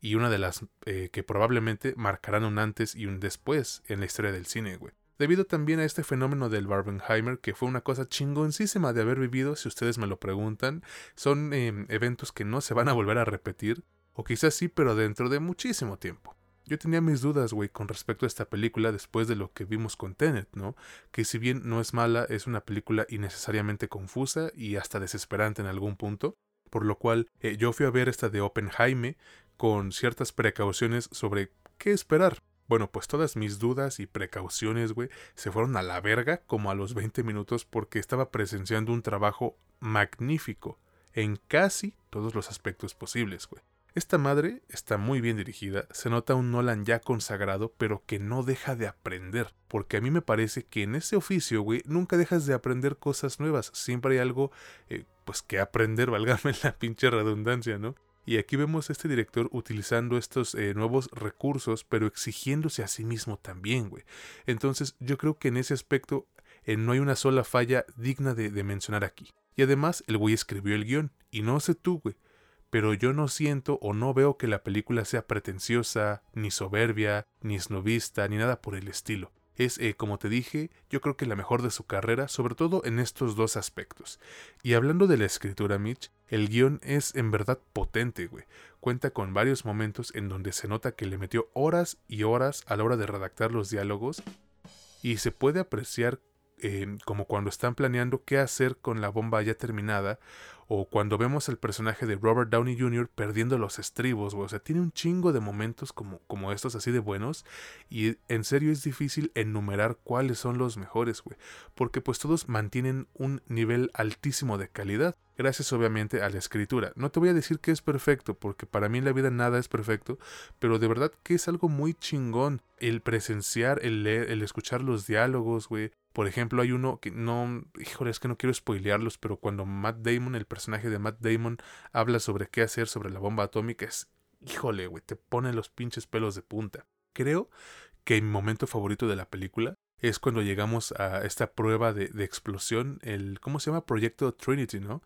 y una de las eh, que probablemente marcarán un antes y un después en la historia del cine, güey. Debido también a este fenómeno del Barbenheimer, que fue una cosa chingoncísima de haber vivido, si ustedes me lo preguntan, son em, eventos que no se van a volver a repetir, o quizás sí, pero dentro de muchísimo tiempo. Yo tenía mis dudas, güey, con respecto a esta película después de lo que vimos con Tenet, ¿no? Que si bien no es mala, es una película innecesariamente confusa y hasta desesperante en algún punto, por lo cual eh, yo fui a ver esta de Oppenheimer con ciertas precauciones sobre qué esperar. Bueno, pues todas mis dudas y precauciones, güey, se fueron a la verga como a los 20 minutos porque estaba presenciando un trabajo magnífico en casi todos los aspectos posibles, güey. Esta madre está muy bien dirigida, se nota un Nolan ya consagrado, pero que no deja de aprender, porque a mí me parece que en ese oficio, güey, nunca dejas de aprender cosas nuevas, siempre hay algo eh, pues que aprender, válgame la pinche redundancia, ¿no? Y aquí vemos a este director utilizando estos eh, nuevos recursos, pero exigiéndose a sí mismo también, güey. Entonces yo creo que en ese aspecto eh, no hay una sola falla digna de, mencionar aquí. Y además el güey escribió el guion, y no sé tú, güey, pero yo no siento o no veo que la película sea pretenciosa, ni soberbia, ni snobista, ni nada por el estilo. Es, eh, como te dije, yo creo que la mejor de su carrera, sobre todo en estos dos aspectos. Y hablando de la escritura, Mitch, el guion es en verdad potente, güey. Cuenta con varios momentos en donde se nota que le metió horas y horas a la hora de redactar los diálogos y se puede apreciar eh, como cuando están planeando qué hacer con la bomba ya terminada o cuando vemos al personaje de Robert Downey Jr. perdiendo los estribos, güey. O sea, tiene un chingo de momentos como, como estos así de buenos. Y en serio es difícil enumerar cuáles son los mejores, güey. Porque pues todos mantienen un nivel altísimo de calidad. Gracias obviamente a la escritura. No te voy a decir que es perfecto, porque para mí en la vida nada es perfecto. Pero de verdad que es algo muy chingón. El presenciar, el leer, el escuchar los diálogos, güey. Por ejemplo, hay uno que no, híjole, es que no quiero spoilearlos, pero cuando Matt Damon, el personaje de Matt Damon, habla sobre qué hacer sobre la bomba atómica, es, híjole, güey, te pone los pinches pelos de punta. Creo que mi momento favorito de la película es cuando llegamos a esta prueba de, explosión, el, ¿cómo se llama? Proyecto Trinity, ¿no?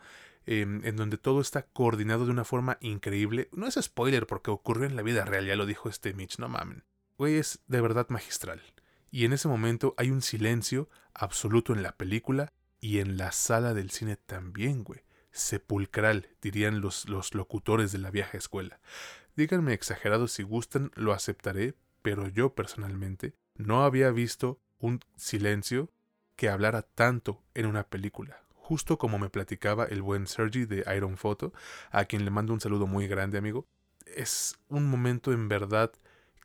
Em, en donde todo está coordinado de una forma increíble. No es spoiler porque ocurrió en la vida real, ya lo dijo este Mitch, no mamen. Güey, es de verdad magistral y en ese momento hay un silencio absoluto en la película y en la sala del cine también, güey. Sepulcral, dirían los, los locutores de la vieja escuela. Díganme exagerado si gustan, lo aceptaré, pero yo personalmente no había visto un silencio que hablara tanto en una película. Justo como me platicaba el buen Sergi de Iron Photo, a quien le mando un saludo muy grande, amigo. Es un momento en verdad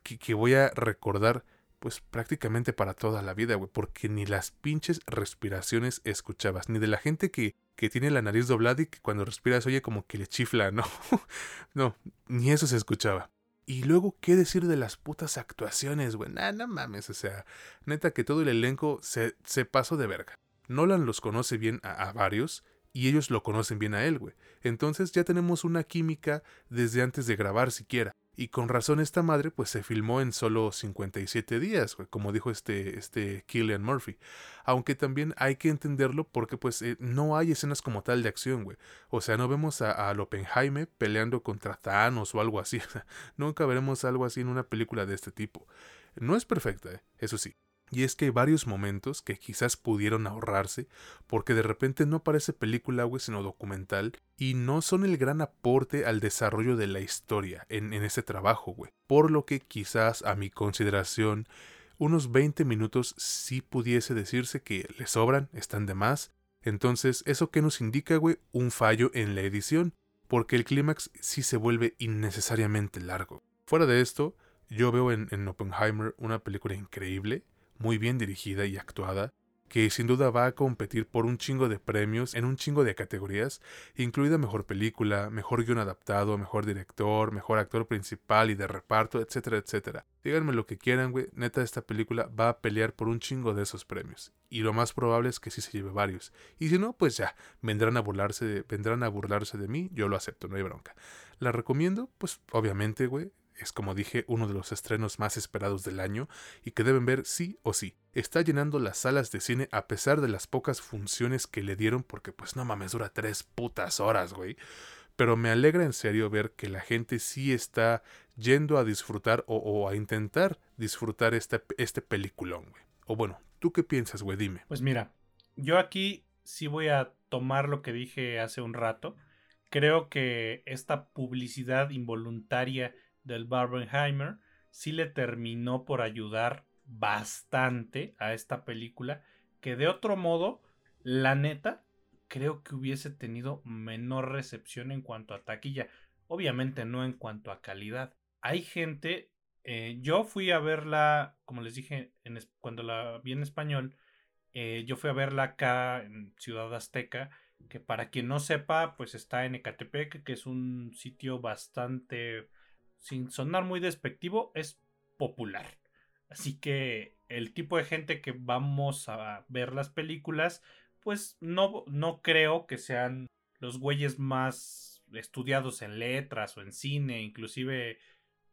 que, que voy a recordar pues prácticamente para toda la vida, güey, porque ni las pinches respiraciones escuchabas, ni de la gente que, que tiene la nariz doblada y que cuando respiras oye como que le chifla, no, no, ni eso se escuchaba. Y luego, ¿qué decir de las putas actuaciones, güey? Nah, no mames, o sea, neta que todo el elenco se, se pasó de verga. Nolan los conoce bien a, a varios y ellos lo conocen bien a él, güey. Entonces ya tenemos una química desde antes de grabar siquiera. Y con razón esta madre pues se filmó en solo 57 días, como dijo este, este Killian Murphy. Aunque también hay que entenderlo porque pues eh, no hay escenas como tal de acción, güey. O sea, no vemos a, a peleando contra Thanos o algo así. Nunca veremos algo así en una película de este tipo. No es perfecta, ¿eh? eso sí. Y es que hay varios momentos que quizás pudieron ahorrarse, porque de repente no parece película, güey, sino documental, y no son el gran aporte al desarrollo de la historia en, en ese trabajo, güey. Por lo que quizás, a mi consideración, unos 20 minutos sí pudiese decirse que le sobran, están de más. Entonces, ¿eso qué nos indica, güey? Un fallo en la edición, porque el clímax sí se vuelve innecesariamente largo. Fuera de esto, yo veo en, en Oppenheimer una película increíble, muy bien dirigida y actuada, que sin duda va a competir por un chingo de premios en un chingo de categorías, incluida mejor película, mejor guion adaptado, mejor director, mejor actor principal y de reparto, etcétera, etcétera. Díganme lo que quieran, güey, neta esta película va a pelear por un chingo de esos premios. Y lo más probable es que sí se lleve varios. Y si no, pues ya, vendrán a burlarse de, vendrán a burlarse de mí, yo lo acepto, no hay bronca. La recomiendo, pues obviamente, güey, es como dije uno de los estrenos más esperados del año y que deben ver sí o sí. Está llenando las salas de cine a pesar de las pocas funciones que le dieron porque pues no mames dura tres putas horas, güey. Pero me alegra en serio ver que la gente sí está yendo a disfrutar o, a intentar disfrutar este, este peliculón, güey. O bueno, ¿tú qué piensas, güey? Dime. Pues mira, yo aquí sí voy a tomar lo que dije hace un rato. Creo que esta publicidad involuntaria del Barbenheimer sí le terminó por ayudar bastante a esta película que de otro modo, la neta, creo que hubiese tenido menor recepción en cuanto a taquilla. Obviamente no en cuanto a calidad. Hay gente, eh, yo fui a verla, como les dije, cuando la vi en español, eh, yo fui a verla acá en Ciudad Azteca, que para quien no sepa, pues está en Ecatepec, que es un sitio bastante sin sonar muy despectivo, es popular. Así que el tipo de gente que vamos a ver las películas, pues no, no creo que sean los güeyes más estudiados en letras o en cine, inclusive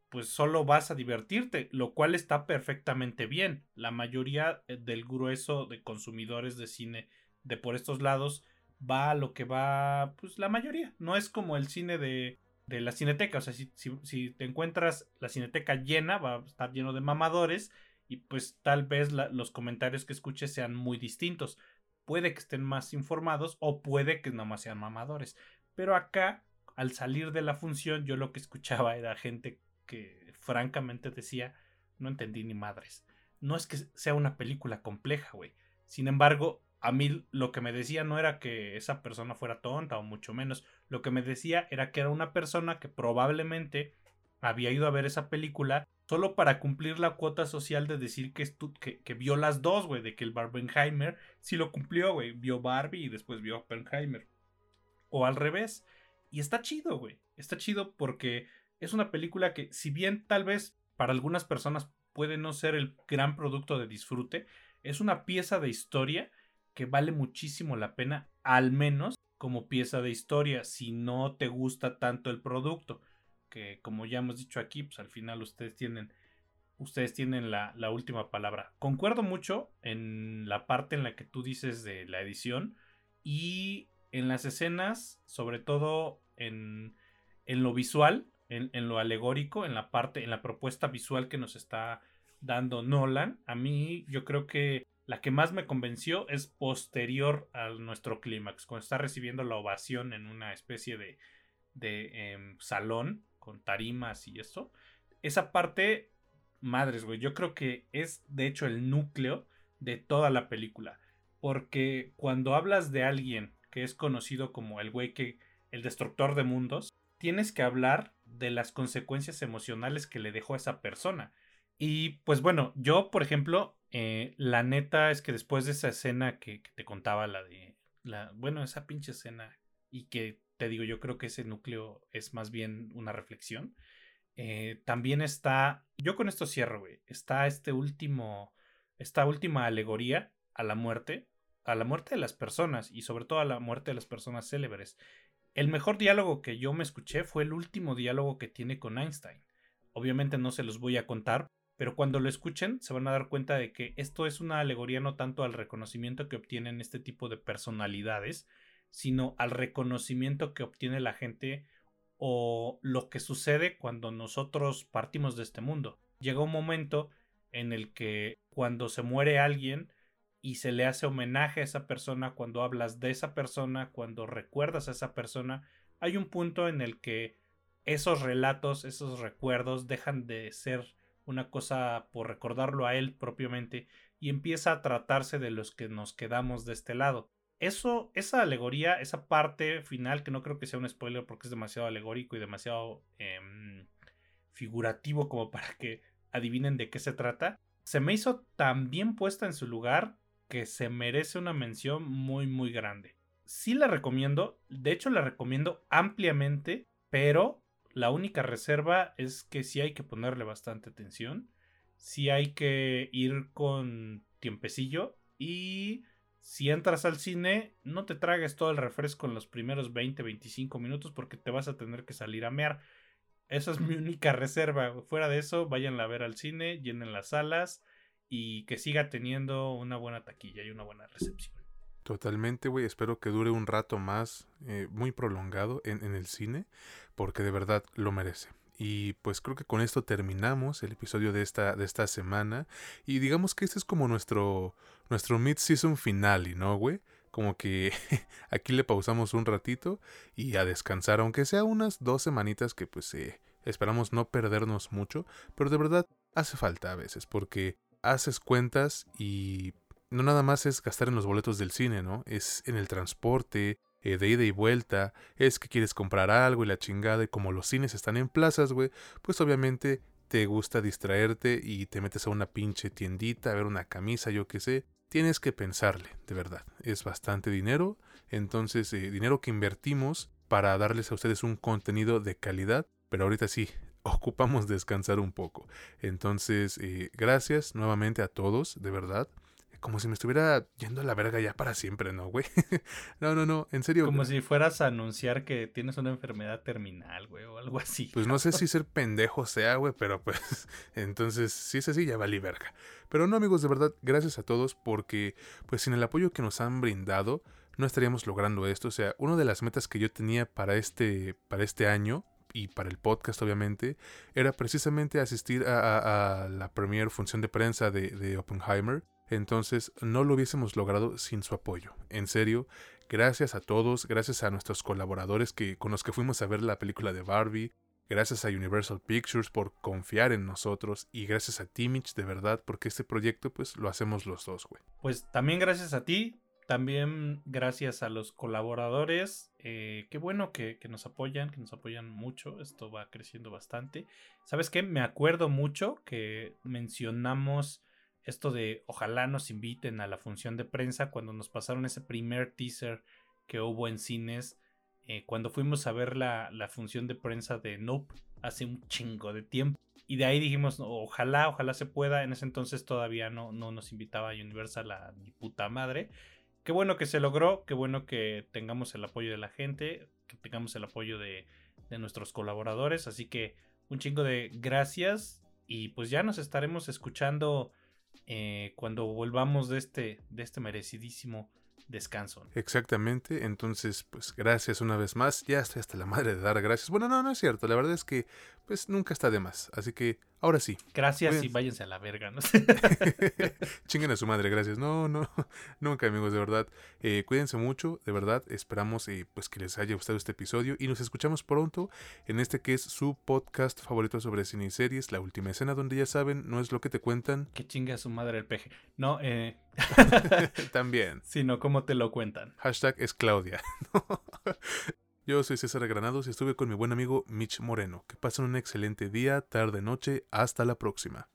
pues solo vas a divertirte, lo cual está perfectamente bien. La mayoría eh, del grueso de consumidores de cine de por estos lados va a lo que va, pues la mayoría. No es como el cine de, de la cineteca. O sea, si, si, te encuentras la cineteca llena, va a estar lleno de mamadores y pues tal vez los comentarios que escuches sean muy distintos. Puede que estén más informados o puede que nada más sean mamadores. Pero acá, al salir de la función, yo lo que escuchaba era gente que francamente decía, no entendí ni madres. No es que sea una película compleja, güey. Sin embargo, a mí lo que me decía no era que esa persona fuera tonta o mucho menos. Lo que me decía era que era una persona que probablemente había ido a ver esa película solo para cumplir la cuota social de decir que, que, que vio las dos, güey, de que el Barbenheimer sí lo cumplió, güey. Vio Barbie y después vio Oppenheimer. O al revés. Y está chido, güey. Está chido porque es una película que, si bien tal vez para algunas personas puede no ser el gran producto de disfrute, es una pieza de historia que vale muchísimo la pena, al menos como pieza de historia, si no te gusta tanto el producto, que como ya hemos dicho aquí, pues al final ustedes tienen, ustedes tienen la, la última palabra. Concuerdo mucho en la parte en la que tú dices de la edición y en las escenas, sobre todo en, en lo visual, en, lo alegórico, en la parte, en la propuesta visual que nos está dando Nolan. A mí, yo creo que la que más me convenció es posterior a nuestro clímax, cuando está recibiendo la ovación en una especie de, de em, salón con tarimas y eso. Esa parte, madres, güey, yo creo que es de hecho el núcleo de toda la película. Porque cuando hablas de alguien que es conocido como el güey que, el destructor de mundos, tienes que hablar de las consecuencias emocionales que le dejó a esa persona. Y pues bueno, yo, por ejemplo, eh, la neta es que después de esa escena que, te contaba, la de. La, bueno, esa pinche escena, y que te digo, yo creo que ese núcleo es más bien una reflexión. Eh, también está. Yo con esto cierro, güey. Está este último. Esta última alegoría a la muerte. A la muerte de las personas. Y sobre todo a la muerte de las personas célebres. El mejor diálogo que yo me escuché fue el último diálogo que tiene con Einstein. Obviamente no se los voy a contar, pero cuando lo escuchen se van a dar cuenta de que esto es una alegoría no tanto al reconocimiento que obtienen este tipo de personalidades, sino al reconocimiento que obtiene la gente o lo que sucede cuando nosotros partimos de este mundo. Llega un momento en el que cuando se muere alguien, y se le hace homenaje a esa persona cuando hablas de esa persona, cuando recuerdas a esa persona, hay un punto en el que esos relatos, esos recuerdos dejan de ser una cosa por recordarlo a él propiamente y empieza a tratarse de los que nos quedamos de este lado. Eso, esa alegoría, esa parte final, que no creo que sea un spoiler porque es demasiado alegórico y demasiado em, figurativo como para que adivinen de qué se trata, se me hizo tan bien puesta en su lugar que se merece una mención muy muy grande. Sí la recomiendo, de hecho la recomiendo ampliamente, pero la única reserva es que sí hay que ponerle bastante atención, sí hay que ir con tiempecillo y si entras al cine no te tragues todo el refresco en los primeros 20-25 minutos porque te vas a tener que salir a mear. Esa es mi única reserva. Fuera de eso, vayan a ver al cine, llenen las salas y que siga teniendo una buena taquilla y una buena recepción. Totalmente, güey. Espero que dure un rato más, eh, muy prolongado en, el cine, porque de verdad lo merece. Y pues creo que con esto terminamos el episodio de esta, de esta semana. Y digamos que este es como nuestro, nuestro mid-season finale, ¿no, güey? Como que aquí le pausamos un ratito y a descansar, aunque sea unas dos semanitas que pues eh, esperamos no perdernos mucho, pero de verdad hace falta a veces, porque haces cuentas y no nada más es gastar en los boletos del cine, ¿no? Es en el transporte, eh, de ida y vuelta, es que quieres comprar algo y la chingada, y como los cines están en plazas, güey, pues obviamente te gusta distraerte y te metes a una pinche tiendita a ver una camisa, yo qué sé. Tienes que pensarle, de verdad. Es bastante dinero, entonces eh, dinero que invertimos para darles a ustedes un contenido de calidad, pero ahorita sí, ocupamos descansar un poco. Entonces, eh, gracias nuevamente a todos, de verdad. Como si me estuviera yendo a la verga ya para siempre, ¿no, güey? no, no, no, en serio. Como si fueras a anunciar que tienes una enfermedad terminal, güey, o algo así. Pues no sé si ser pendejo sea, güey, pero pues entonces si es así ya valí verga. Pero no, amigos, de verdad, gracias a todos porque pues sin el apoyo que nos han brindado no estaríamos logrando esto. O sea, una de las metas que yo tenía para este, para este año y para el podcast obviamente, era precisamente asistir a, la premier función de prensa de, de, Oppenheimer. Entonces no lo hubiésemos logrado sin su apoyo. En serio, gracias a todos, gracias a nuestros colaboradores que, con los que fuimos a ver la película de Barbie, gracias a Universal Pictures por confiar en nosotros y gracias a Timich de verdad porque este proyecto pues lo hacemos los dos, güey. Pues también gracias a ti, también gracias a los colaboradores, eh, qué bueno que, nos apoyan, que nos apoyan mucho, esto va creciendo bastante. ¿Sabes qué? Me acuerdo mucho que mencionamos esto de ojalá nos inviten a la función de prensa cuando nos pasaron ese primer teaser que hubo en cines, eh, cuando fuimos a ver la, la función de prensa de Nope hace un chingo de tiempo. Y de ahí dijimos, ojalá, ojalá se pueda. En ese entonces todavía no, no nos invitaba a Universal a mi puta madre qué bueno que se logró, qué bueno que tengamos el apoyo de la gente, que tengamos el apoyo de, nuestros colaboradores. Así que un chingo de gracias y pues ya nos estaremos escuchando eh, cuando volvamos de este, de este merecidísimo descanso. Exactamente, entonces pues gracias una vez más, ya estoy hasta la madre de dar gracias. Bueno, no, no es cierto, la verdad es que pues nunca está de más, así que ahora sí. Gracias y váyanse a la verga, ¿no? Chinguen a su madre, gracias. No, no, nunca amigos, de verdad. Eh, cuídense mucho, de verdad, esperamos eh, pues que les haya gustado este episodio y nos escuchamos pronto en este que es su podcast favorito sobre cine y series, La Última Escena, donde ya saben, no es lo que te cuentan. Que chingue a su madre el peje. No, eh... También. Sino como te lo cuentan. Hashtag es Claudia. Yo soy César Granados y estuve con mi buen amigo Mitch Moreno. Que pasen un excelente día, tarde, noche. Hasta la próxima.